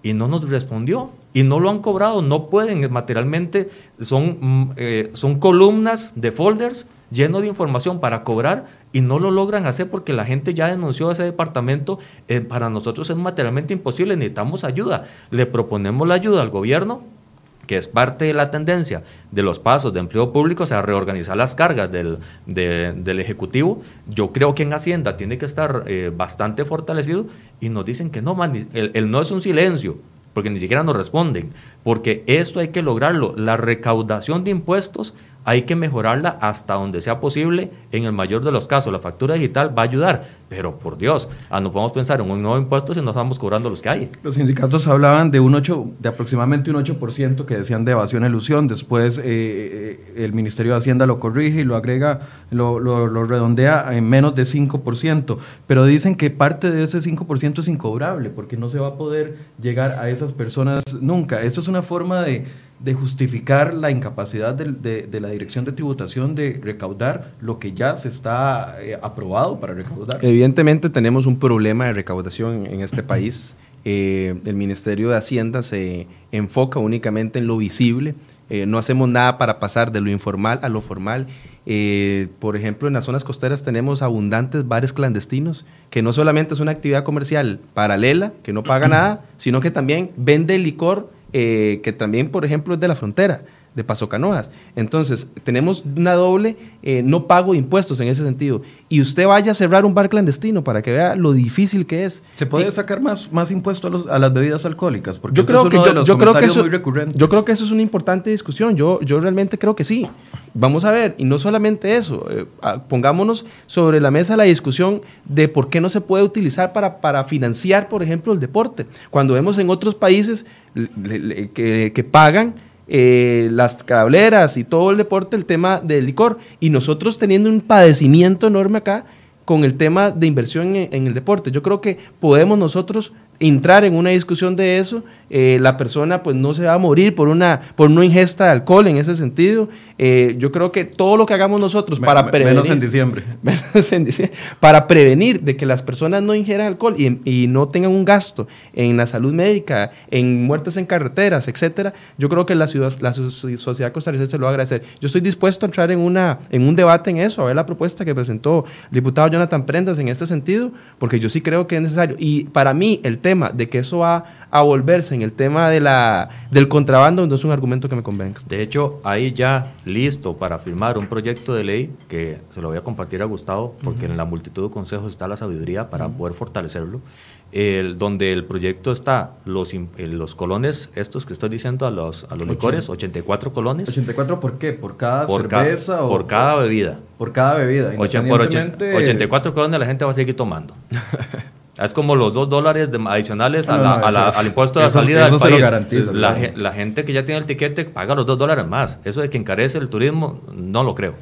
y no nos respondió y no lo han cobrado, no pueden materialmente, son, mm, eh, son columnas de folders llenos de información para cobrar y no lo logran hacer porque la gente ya denunció a ese departamento. Eh, para nosotros es materialmente imposible, necesitamos ayuda. Le proponemos la ayuda al gobierno, que es parte de la tendencia de los pasos de empleo público, o sea, reorganizar las cargas del, del Ejecutivo. Yo creo que en Hacienda tiene que estar eh, bastante fortalecido y nos dicen que no, el no es un silencio, porque ni siquiera nos responden, porque esto hay que lograrlo. La recaudación de impuestos hay que mejorarla hasta donde sea posible. En el mayor de los casos, la factura digital va a ayudar, pero por Dios, ah, no podemos pensar en un nuevo impuesto si no estamos cobrando los que hay. Los sindicatos hablaban de un 8, de aproximadamente un 8% que decían de evasión e ilusión. Después eh, eh, el Ministerio de Hacienda lo corrige y lo agrega, lo, lo, redondea en menos de 5%. Pero dicen que parte de ese 5% es incobrable porque no se va a poder llegar a esas personas nunca. Esto es una forma de de justificar la incapacidad de, de, la Dirección de Tributación de recaudar lo que ya se está eh, aprobado para recaudar? Evidentemente tenemos un problema de recaudación en este país. Eh, el Ministerio de Hacienda se enfoca únicamente en lo visible. Eh, no hacemos nada para pasar de lo informal a lo formal. por ejemplo, en las zonas costeras tenemos abundantes bares clandestinos, que no solamente es una actividad comercial paralela, que no paga nada, sino que también vende licor eh, que también, por ejemplo, es de la frontera. De Paso Canoas. Entonces, tenemos una doble eh, no pago de impuestos en ese sentido. Y usted vaya a cerrar un bar clandestino para que vea lo difícil que es. ¿Se puede sacar más, más impuestos a, las bebidas alcalcólicas? Porque yo creo que yo, creo que eso, yo creo que eso es una importante discusión. Yo, yo realmente creo que sí. Vamos a ver, y no solamente eso, eh, pongámonos sobre la mesa la discusión de por qué no se puede utilizar para, para financiar, por ejemplo, el deporte. Cuando vemos en otros países que, que pagan eh, las cableras y todo el deporte, el tema del licor. Y nosotros teniendo un padecimiento enorme acá con el tema de inversión en, el deporte. Yo creo que podemos nosotros entrar en una discusión de eso, eh, la persona pues no se va a morir por una por no ingesta de alcohol en ese sentido. Eh, yo creo que todo lo que hagamos nosotros para prevenir... Menos en diciembre. Para prevenir de que las personas no ingieran alcohol y, no tengan un gasto en la salud médica, en muertes en carreteras, etcétera, yo creo que la, ciudad, la sociedad costarricense lo va a agradecer. Yo estoy dispuesto a entrar en, una, en un debate en eso, a ver la propuesta que presentó el diputado Jonathan Prendas en este sentido, porque yo sí creo que es necesario. Y para mí el tema de que eso va a volverse en el tema de la, del contrabando no es un argumento que me convenga. De hecho, ahí ya listo para firmar un proyecto de ley que se lo voy a compartir a Gustavo, porque en la multitud de consejos está la sabiduría para poder fortalecerlo. El, donde el proyecto está los, los colones, estos que estoy diciendo a los, a los licores, 84 colones. ¿84 por qué? ¿Por cada cerveza? o por cada bebida. Por cada bebida. Por 84 colones la gente va a seguir tomando. Es como los dos dólares adicionales al impuesto de salida del país. La, gente que ya tiene el tiquete paga los dos dólares más. Eso de que encarece el turismo, no lo creo.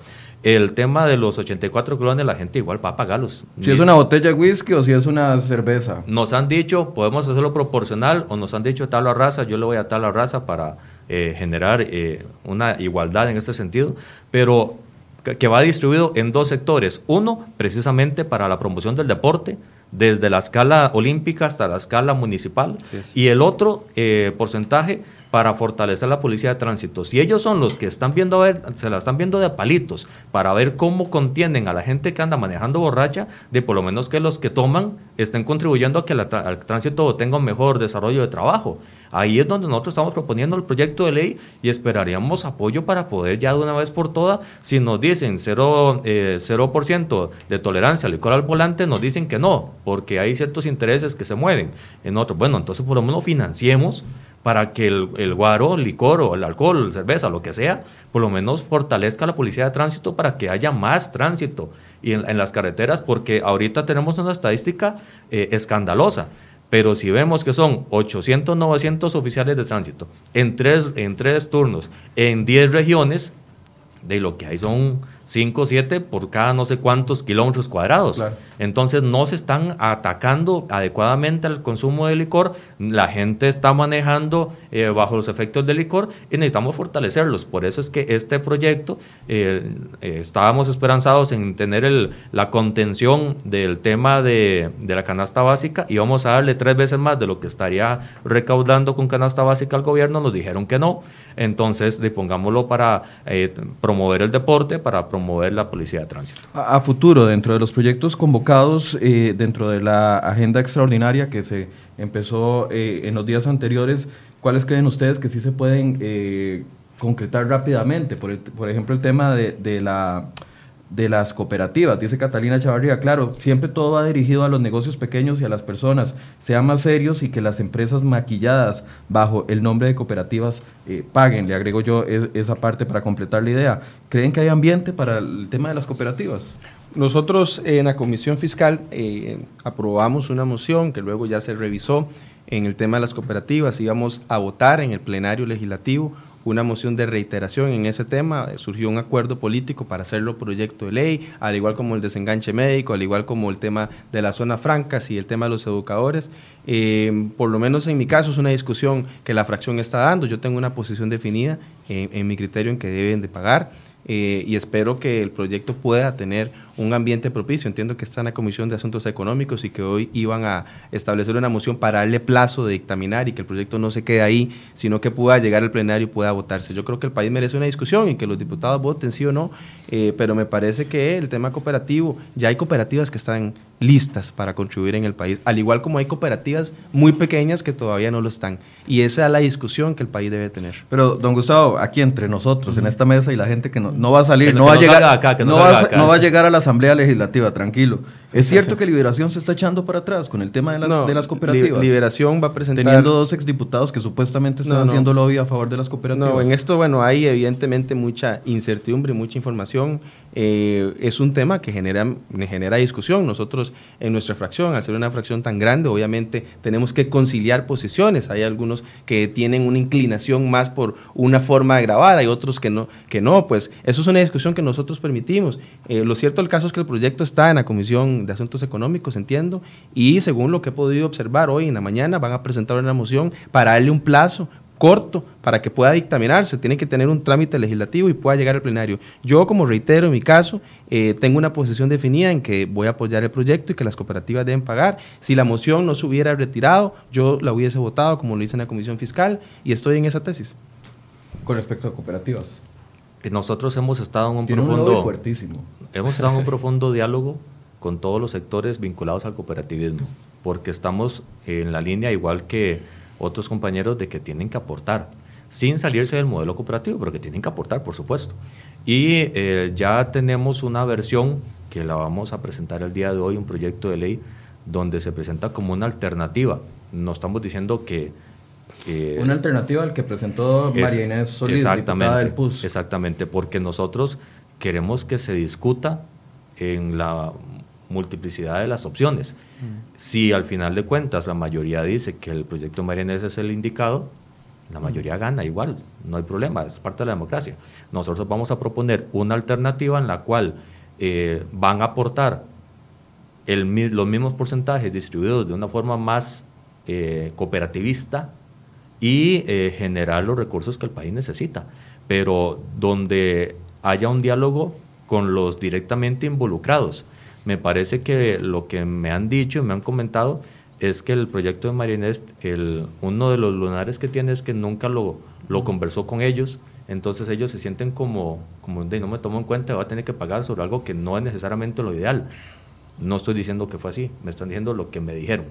El tema de los 84 colones, la gente igual va a pagarlos. Si es una botella de whisky o si es una cerveza. Nos han dicho, podemos hacerlo proporcional o nos han dicho tal la raza, yo le voy a tal la raza para eh, generar eh, una igualdad en ese sentido, pero que va distribuido en dos sectores. Uno, precisamente para la promoción del deporte, desde la escala olímpica hasta la escala municipal, y el otro eh, porcentaje para fortalecer la policía de tránsito. Si ellos son los que están viendo a ver, se la están viendo de palitos para ver cómo contienden a la gente que anda manejando borracha, de por lo menos que los que toman estén contribuyendo a que el tránsito tenga un mejor desarrollo de trabajo. Ahí es donde nosotros estamos proponiendo el proyecto de ley y esperaríamos apoyo para poder ya de una vez por todas, si nos dicen 0%, eh, de tolerancia al licor al volante, nos dicen que no, porque hay ciertos intereses que se mueven en otros. Bueno, entonces por lo menos financiemos para que el, el, guaro, el licor o el alcohol, la cerveza, lo que sea, por lo menos fortalezca la policía de tránsito para que haya más tránsito y en, las carreteras, porque ahorita tenemos una estadística eh, escandalosa. Pero si vemos que son 800, 900 oficiales de tránsito en tres, en tres turnos, en 10 regiones, de lo que hay son 5 o 7 por cada no sé cuántos kilómetros cuadrados. Entonces no se están atacando adecuadamente al consumo de licor, la gente está manejando eh, bajo los efectos del licor y necesitamos fortalecerlos. Por eso es que este proyecto eh, eh, estábamos esperanzados en tener el, la contención del tema de, de, la canasta básica y vamos a darle tres veces más de lo que estaría recaudando con canasta básica al gobierno. Nos dijeron que no. Entonces, pongámoslo para promover el deporte, para promover mover la policía de tránsito. A, futuro, dentro de los proyectos convocados, eh, dentro de la agenda extraordinaria que se empezó eh, en los días anteriores, ¿cuáles creen ustedes que sí se pueden eh, concretar rápidamente? Por, por ejemplo, el tema de la de las cooperativas. Dice Catalina Chavarría, claro, siempre todo va dirigido a los negocios pequeños y a las personas, sean más serios y que las empresas maquilladas bajo el nombre de cooperativas eh, paguen. Le agrego yo esa parte para completar la idea. ¿Creen que hay ambiente para el tema de las cooperativas? Nosotros en la Comisión Fiscal eh, aprobamos una moción que luego ya se revisó en el tema de las cooperativas. Íbamos a votar en el plenario legislativo una moción de reiteración en ese tema, surgió un acuerdo político para hacerlo proyecto de ley, al igual como el desenganche médico, al igual como el tema de las zonas francas y el tema de los educadores. Eh, por lo menos en mi caso es una discusión que la fracción está dando, yo tengo una posición definida en, mi criterio en que deben de pagar. Eh, y espero que el proyecto pueda tener un ambiente propicio. Entiendo que está en la Comisión de Asuntos Económicos y que hoy iban a establecer una moción para darle plazo de dictaminar y que el proyecto no se quede ahí, sino que pueda llegar al plenario y pueda votarse. Yo creo que el país merece una discusión y que los diputados voten sí o no, eh, pero me parece que el tema cooperativo, ya hay cooperativas que están listas para contribuir en el país, al igual como hay cooperativas muy pequeñas que todavía no lo están. Y esa es la discusión que el país debe tener. Pero, don Gustavo, aquí entre nosotros, en esta mesa y la gente que no, va a salir, no, va a llegar, acá, no, va no va a llegar a la Asamblea Legislativa, tranquilo. ¿Es cierto que Liberación se está echando para atrás con el tema de las, de las cooperativas? Liberación va a presentar... Teniendo dos exdiputados que supuestamente están haciendo lobby a favor de las cooperativas. No, en esto, bueno, hay evidentemente mucha incertidumbre, mucha información. Eh, es un tema que genera, genera discusión. Nosotros en nuestra fracción, al ser una fracción tan grande, obviamente tenemos que conciliar posiciones. Hay algunos que tienen una inclinación más por una forma de grabar, hay otros que no, que no. Pues eso es una discusión que nosotros permitimos. Eh, lo cierto del caso es que el proyecto está en la Comisión de Asuntos Económicos, entiendo, y según lo que he podido observar hoy en la mañana, van a presentar una moción para darle un plazo corto para que pueda dictaminarse, tiene que tener un trámite legislativo y pueda llegar al plenario. Yo, como reitero en mi caso, eh, tengo una posición definida en que voy a apoyar el proyecto y que las cooperativas deben pagar. Si la moción no se hubiera retirado, yo la hubiese votado como lo hice en la Comisión Fiscal y estoy en esa tesis. Con respecto a cooperativas. Eh, nosotros hemos estado en un profundo... fuertísimo. Hemos estado en un profundo diálogo con todos los sectores vinculados al cooperativismo, porque estamos en la línea igual que otros compañeros de que tienen que aportar, sin salirse del modelo cooperativo, pero que tienen que aportar, por supuesto. Y eh, ya tenemos una versión que la vamos a presentar el día de hoy, un proyecto de ley donde se presenta como una alternativa. No estamos diciendo que... una alternativa al que presentó María Inés Solís, exactamente, del PUS. Exactamente, porque nosotros queremos que se discuta en la multiplicidad de las opciones. Mm. Si al final de cuentas la mayoría dice que el proyecto Marianés es el indicado, la mm. mayoría gana igual, no hay problema, es parte de la democracia. Nosotros vamos a proponer una alternativa en la cual eh, van a aportar el, los mismos porcentajes distribuidos de una forma más eh, cooperativista y eh, generar los recursos que el país necesita, pero donde haya un diálogo con los directamente involucrados me parece que lo que me han dicho y me han comentado es que el proyecto de Marinest, el, uno de los lunares que tiene es que nunca lo, lo conversó con ellos, entonces ellos se sienten como, como de no me tomo en cuenta, va a tener que pagar sobre algo que no es necesariamente lo ideal. No estoy diciendo que fue así, me están diciendo lo que me dijeron.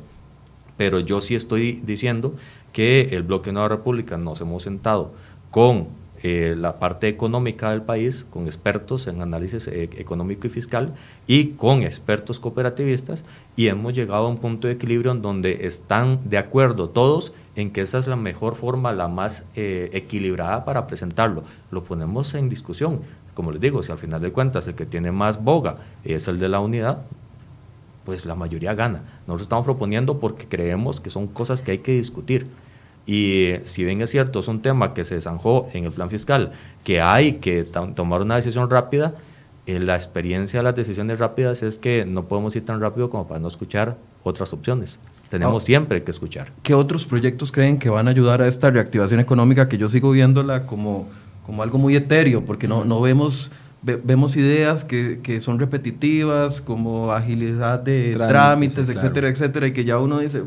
Pero yo sí estoy diciendo que el bloque Nueva República nos hemos sentado con eh, la parte económica del país, con expertos en análisis eh, económico y fiscal y con expertos cooperativistas y hemos llegado a un punto de equilibrio en donde están de acuerdo todos en que esa es la mejor forma, la más eh, equilibrada para presentarlo. Lo ponemos en discusión. Como les digo, si al final de cuentas el que tiene más boga es el de la unidad, pues la mayoría gana. Nosotros estamos proponiendo porque creemos que son cosas que hay que discutir. Y si bien es cierto, es un tema que se zanjó en el plan fiscal, que hay que tomar una decisión rápida, eh, la experiencia de las decisiones rápidas es que no podemos ir tan rápido como para no escuchar otras opciones. Tenemos siempre que escuchar. ¿Qué otros proyectos creen que van a ayudar a esta reactivación económica que yo sigo viéndola como, como algo muy etéreo? Porque no, no vemos vemos ideas que, que, son repetitivas, como agilidad de trámites, etcétera, etcétera, y que ya uno dice,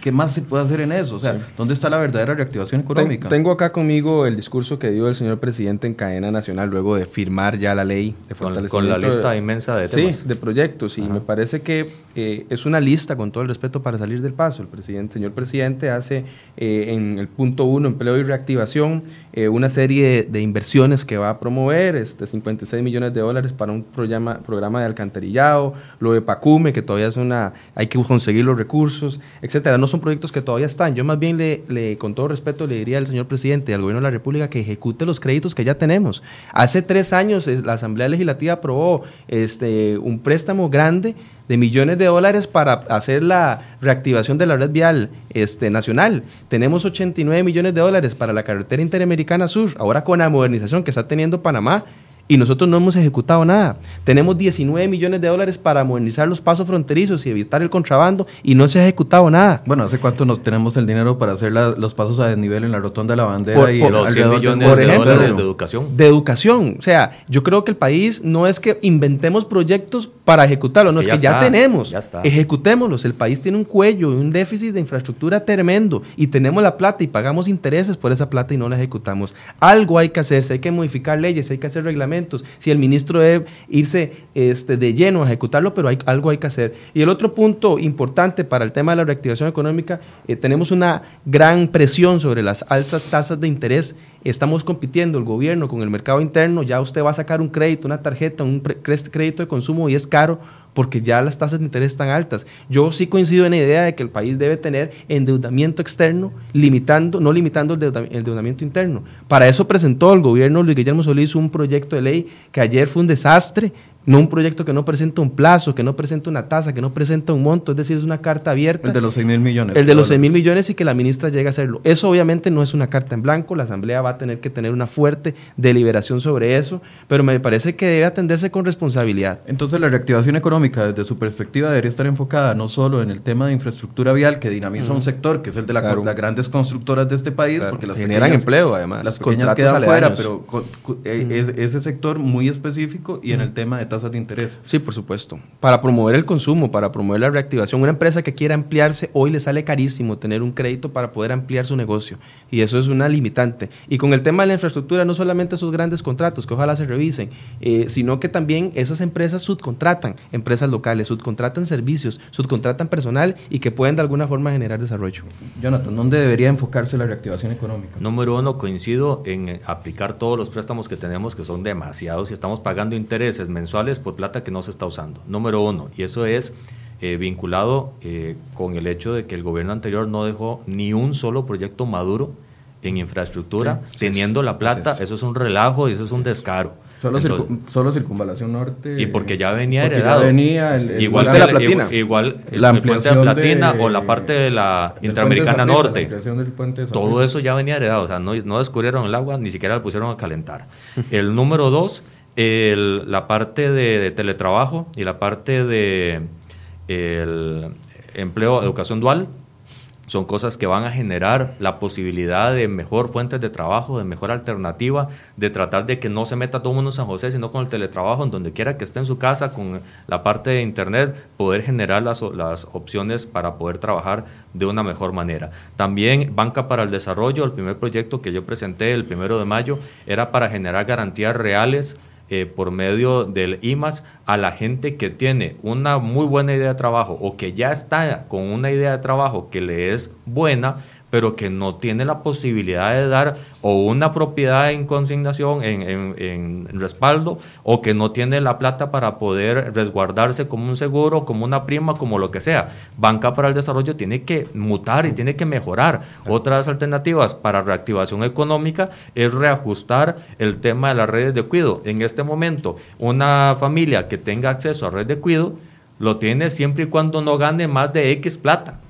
¿Qué más se puede hacer en eso? O sea, ¿dónde está la verdadera reactivación económica? tengo acá conmigo el discurso que dio el señor presidente en cadena nacional luego de firmar ya la ley de fortalecimiento. Con, la lista inmensa de temas. Sí, de proyectos. Y me parece que eh, es una lista, con todo el respeto, para salir del paso. El señor presidente hace eh, en el punto uno, empleo y reactivación, eh, una serie de, inversiones que va a promover, este, 56 millones de dólares para un programa, programa de alcantarillado, lo de Pacume, que todavía es una, hay que conseguir los recursos, etcétera. No son proyectos que todavía están. Yo más bien le, con todo respeto, le diría al señor presidente y al gobierno de la República que ejecute los créditos que ya tenemos. Hace tres años la Asamblea Legislativa aprobó este, un préstamo grande de millones de dólares para hacer la reactivación de la red vial este, nacional. Tenemos 89 millones de dólares para la carretera interamericana sur. Ahora con la modernización que está teniendo Panamá, y nosotros no hemos ejecutado nada. Tenemos 19 millones de dólares para modernizar los pasos fronterizos y evitar el contrabando y no se ha ejecutado nada. Bueno, ¿hace cuánto nos tenemos el dinero para hacer los pasos a desnivel en la rotonda de la bandera y los 100 millones de dólares de educación? De educación. O sea, yo creo que el país no es que inventemos proyectos para ejecutarlos, no es que ya, tenemos. Ejecutémoslos. El país tiene un cuello y un déficit de infraestructura tremendo y tenemos la plata y pagamos intereses por esa plata y no la ejecutamos. Algo hay que hacer, hay que modificar leyes, hay que hacer reglamentos si el ministro debe irse este, de lleno a ejecutarlo, pero hay, algo hay que hacer. Y el otro punto importante para el tema de la reactivación económica, eh, tenemos una gran presión sobre las altas tasas de interés. Estamos compitiendo el gobierno con el mercado interno, ya usted va a sacar un crédito, una tarjeta, un crédito de consumo y es caro porque ya las tasas de interés están altas. Yo sí coincido en la idea de que el país debe tener endeudamiento externo, limitando, no limitando el endeudamiento interno. Para eso presentó el gobierno Luis Guillermo Solís un proyecto de ley que ayer fue un desastre, no un proyecto que no presenta un plazo, que no presenta una tasa, que no presenta un monto, es decir, es una carta abierta. El de los 6 mil millones. El de los 6 mil millones y que la ministra llegue a hacerlo. Eso obviamente no es una carta en blanco, la Asamblea va a tener que tener una fuerte deliberación sobre eso, pero me parece que debe atenderse con responsabilidad. Entonces la reactivación económica desde su perspectiva debería estar enfocada no solo en el tema de infraestructura vial que dinamiza un sector, que es el de las grandes constructoras de este país, porque las generan empleo además. Las pequeñas quedan fuera, pero eh, ese sector muy específico y en el tema de tasas de interés. Sí, por supuesto. Para promover el consumo, para promover la reactivación. Una empresa que quiera ampliarse, hoy le sale carísimo tener un crédito para poder ampliar su negocio. Y eso es una limitante. Y con el tema de la infraestructura, no solamente esos grandes contratos, que ojalá se revisen, eh, sino que también esas empresas subcontratan, empresas locales, subcontratan servicios, subcontratan personal y que pueden de alguna forma generar desarrollo. Jonathan, ¿dónde debería enfocarse la reactivación económica? Número uno, coincido en aplicar todos los préstamos que tenemos, que son demasiados, y estamos pagando intereses mensuales por plata que no se está usando. Número uno, y eso es eh, vinculado eh, con el hecho de que el gobierno anterior no dejó ni un solo proyecto maduro en infraestructura, teniendo la plata, eso es un relajo y eso es un descaro. Solo, Circunvalación Norte. Y porque ya venía heredado. venía el, igual de la platina. Igual la el puente de la platina o la parte de la Interamericana Norte. todo eso ya venía heredado. O sea, no, no descubrieron el agua, ni siquiera la pusieron a calentar. el número dos el, la parte de, teletrabajo y la parte de empleo, educación dual, son cosas que van a generar la posibilidad de mejor fuentes de trabajo, de mejor alternativa, de tratar de que no se meta todo el mundo en San José, sino con el teletrabajo, en donde quiera que esté en su casa, con la parte de Internet, poder generar las, las opciones para poder trabajar de una mejor manera. También Banca para el Desarrollo, el primer proyecto que yo presenté el primero de mayo, era para generar garantías reales eh, por medio del IMAS a la gente que tiene una muy buena idea de trabajo o que ya está con una idea de trabajo que le es buena, pero que no tiene la posibilidad de dar o una propiedad en consignación, en, respaldo, o que no tiene la plata para poder resguardarse como un seguro, como una prima, como lo que sea. Banca para el Desarrollo tiene que mutar y tiene que mejorar. Otras alternativas para reactivación económica es reajustar el tema de las redes de cuido. En este momento, una familia que tenga acceso a red de cuido, lo tiene siempre y cuando no gane más de X plata.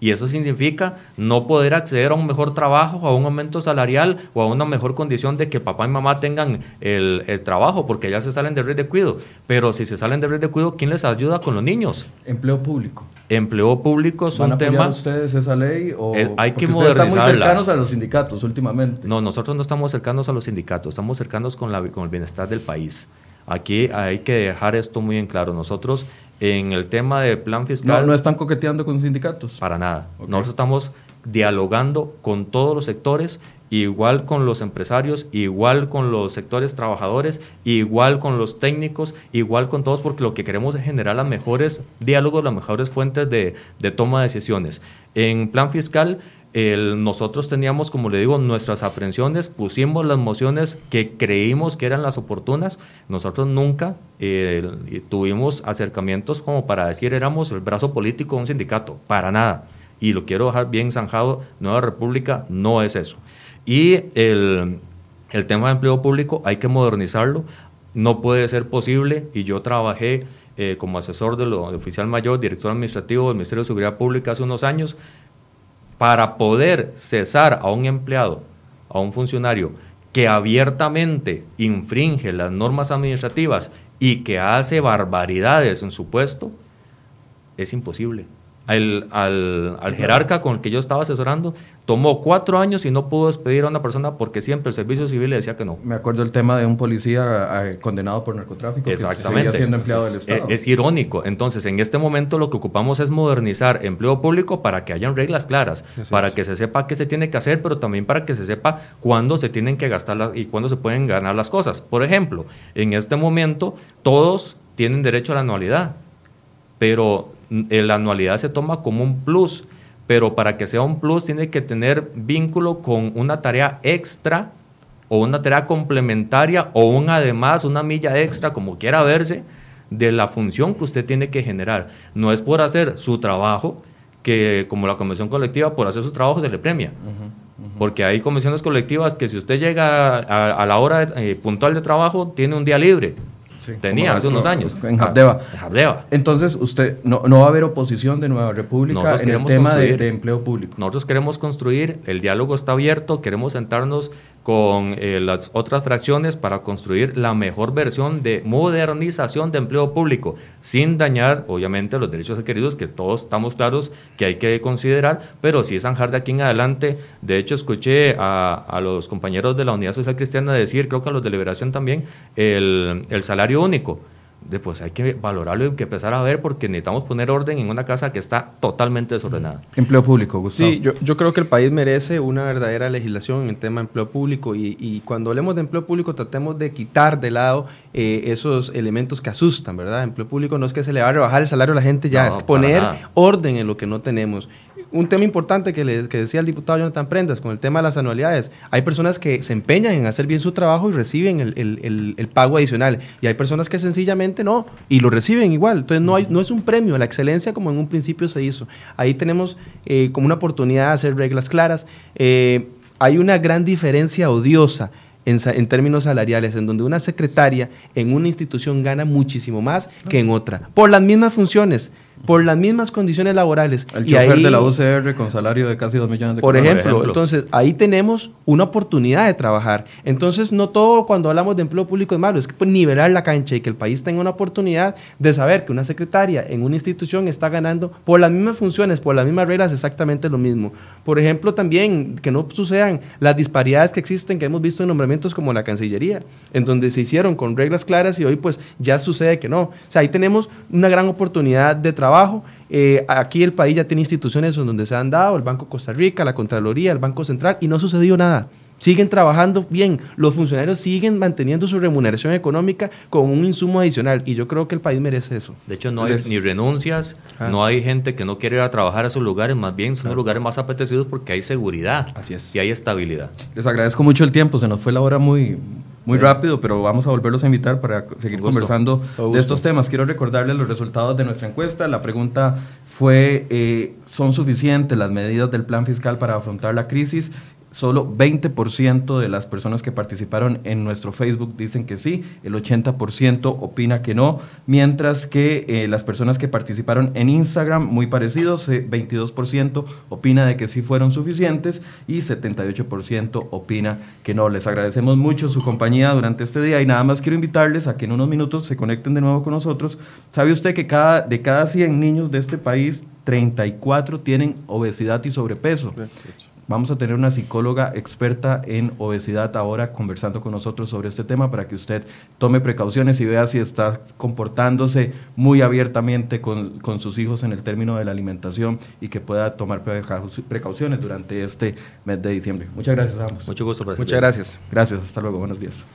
Y eso significa no poder acceder a un mejor trabajo, a un aumento salarial o a una mejor condición de que papá y mamá tengan el, trabajo, porque ya se salen de red de cuido. Pero si se salen de red de cuido, ¿quién les ayuda con los niños? Empleo público. Empleo público es un tema. ustedes esa ley? O, hay que modernizarla. Están muy cercanos a los sindicatos últimamente. No, nosotros no estamos cercanos a los sindicatos, estamos cercanos con, la, con el bienestar del país. Aquí hay que dejar esto muy en claro. Nosotros en el tema del plan fiscal... No, no están coqueteando con sindicatos. Para nada. Nosotros estamos dialogando con todos los sectores, igual con los empresarios, igual con los sectores trabajadores, igual con los técnicos, igual con todos, porque lo que queremos es generar los mejores diálogos, las mejores fuentes de, de toma de decisiones. En plan fiscal nosotros teníamos, como le digo, nuestras aprehensiones, pusimos las mociones que creímos que eran las oportunas. Nosotros nunca eh, tuvimos acercamientos como para decir éramos el brazo político de un sindicato, para nada. Y lo quiero dejar bien zanjado, Nueva República no es eso. Y el, el tema de empleo público hay que modernizarlo, no puede ser posible, y yo trabajé eh, como asesor de oficial mayor, director administrativo del Ministerio de Seguridad Pública hace unos años, para poder cesar a un empleado, a un funcionario que abiertamente infringe las normas administrativas y que hace barbaridades en su puesto, es imposible al, al, jerarca con el que yo estaba asesorando, tomó cuatro años y no pudo despedir a una persona porque siempre el servicio civil le decía que no. Me acuerdo el tema de un policía eh, condenado por narcotráfico Exactamente. que siendo empleado del Estado. Es, irónico. Entonces, en este momento lo que ocupamos es modernizar empleo público para que hayan reglas claras, para que se sepa qué se tiene que hacer, pero también para que se sepa cuándo se tienen que gastar y cuándo se pueden ganar las cosas. Por ejemplo, en este momento todos tienen derecho a la anualidad, pero la anualidad se toma como un plus, pero para que sea un plus tiene que tener vínculo con una tarea extra o una tarea complementaria o un además, una milla extra, como quiera verse, de la función que usted tiene que generar. No es por hacer su trabajo, que como la convención colectiva, por hacer su trabajo se le premia. Porque hay convenciones colectivas que si usted llega a, la hora eh, puntual de trabajo, tiene un día libre tenía hace unos años. En Jabdeva. Entonces, usted no, no, va a haber oposición de Nueva República en el tema de, empleo público. Nosotros queremos construir, el diálogo está abierto, queremos sentarnos con eh, las otras fracciones para construir la mejor versión de modernización de empleo público, sin dañar, obviamente, los derechos adquiridos, que todos estamos claros que hay que considerar, pero sí zanjar de aquí en adelante. De hecho, escuché a, a los compañeros de la Unidad Social Cristiana decir, creo que a los de Liberación también, el, el salario único pues hay que valorarlo y que empezar a ver porque necesitamos poner orden en una casa que está totalmente desordenada. Empleo público, Gustavo. Sí, yo, yo creo que el país merece una verdadera legislación en el tema de empleo público y, y cuando hablemos de empleo público tratemos de quitar de lado eh, esos elementos que asustan, ¿verdad? Empleo público no es que se le va a rebajar el salario a la gente ya, es poner orden en lo que no tenemos un tema importante que, les, que decía el diputado Jonathan Prendas con el tema de las anualidades. Hay personas que se empeñan en hacer bien su trabajo y reciben el, pago adicional. Y hay personas que sencillamente no, y lo reciben igual. Entonces no, hay, no es un premio la excelencia como en un principio se hizo. Ahí tenemos eh, como una oportunidad de hacer reglas claras. Eh, hay una gran diferencia odiosa en, en, términos salariales, en donde una secretaria en una institución gana muchísimo más que en otra, por las mismas funciones por las mismas condiciones laborales. El chofer de la UCR con salario de casi 2 millones de por ejemplo, por ejemplo, entonces ahí tenemos una oportunidad de trabajar. Entonces, no todo cuando hablamos de empleo público es malo, es que pues, nivelar la cancha y que el país tenga una oportunidad de saber que una secretaria en una institución está ganando por las mismas funciones, por las mismas reglas, exactamente lo mismo. Por ejemplo, también que no sucedan las disparidades que existen, que hemos visto en nombramientos como la Cancillería, en donde se hicieron con reglas claras y hoy pues ya sucede que no. O sea, ahí tenemos una gran oportunidad de trabajo trabajo. Eh, aquí el país ya tiene instituciones donde se han dado, el Banco Costa Rica, la Contraloría, el Banco Central, y no ha sucedido nada. Siguen trabajando bien, los funcionarios siguen manteniendo su remuneración económica con un insumo adicional y yo creo que el país merece eso. De hecho, no hay ni renuncias, ah. no hay gente que no quiere ir a trabajar a esos lugares, más bien son los lugares más apetecidos porque hay seguridad Así es. y hay estabilidad. Les agradezco mucho el tiempo, se nos fue la hora muy, muy rápido, pero vamos a volverlos a invitar para seguir conversando de estos temas. Quiero recordarles los resultados de nuestra encuesta. La pregunta fue, eh, ¿son suficientes las medidas del plan fiscal para afrontar la crisis? Solo 20% de las personas que participaron en nuestro Facebook dicen que sí, el 80% opina que no, mientras que eh, las personas que participaron en Instagram, muy parecidos, 22% eh, opina de que sí fueron suficientes y 78% opina que no. Les agradecemos mucho su compañía durante este día y nada más quiero invitarles a que en unos minutos se conecten de nuevo con nosotros. ¿Sabe usted que cada, de cada 100 niños de este país, 34 tienen obesidad y sobrepeso? Vamos a tener una psicóloga experta en obesidad ahora conversando con nosotros sobre este tema para que usted tome precauciones y vea si está comportándose muy abiertamente con, sus hijos en el término de la alimentación y que pueda tomar precauciones durante este mes de diciembre. Muchas gracias a ambos. Mucho gusto. Muchas gracias. Gracias. Hasta luego. Buenos días.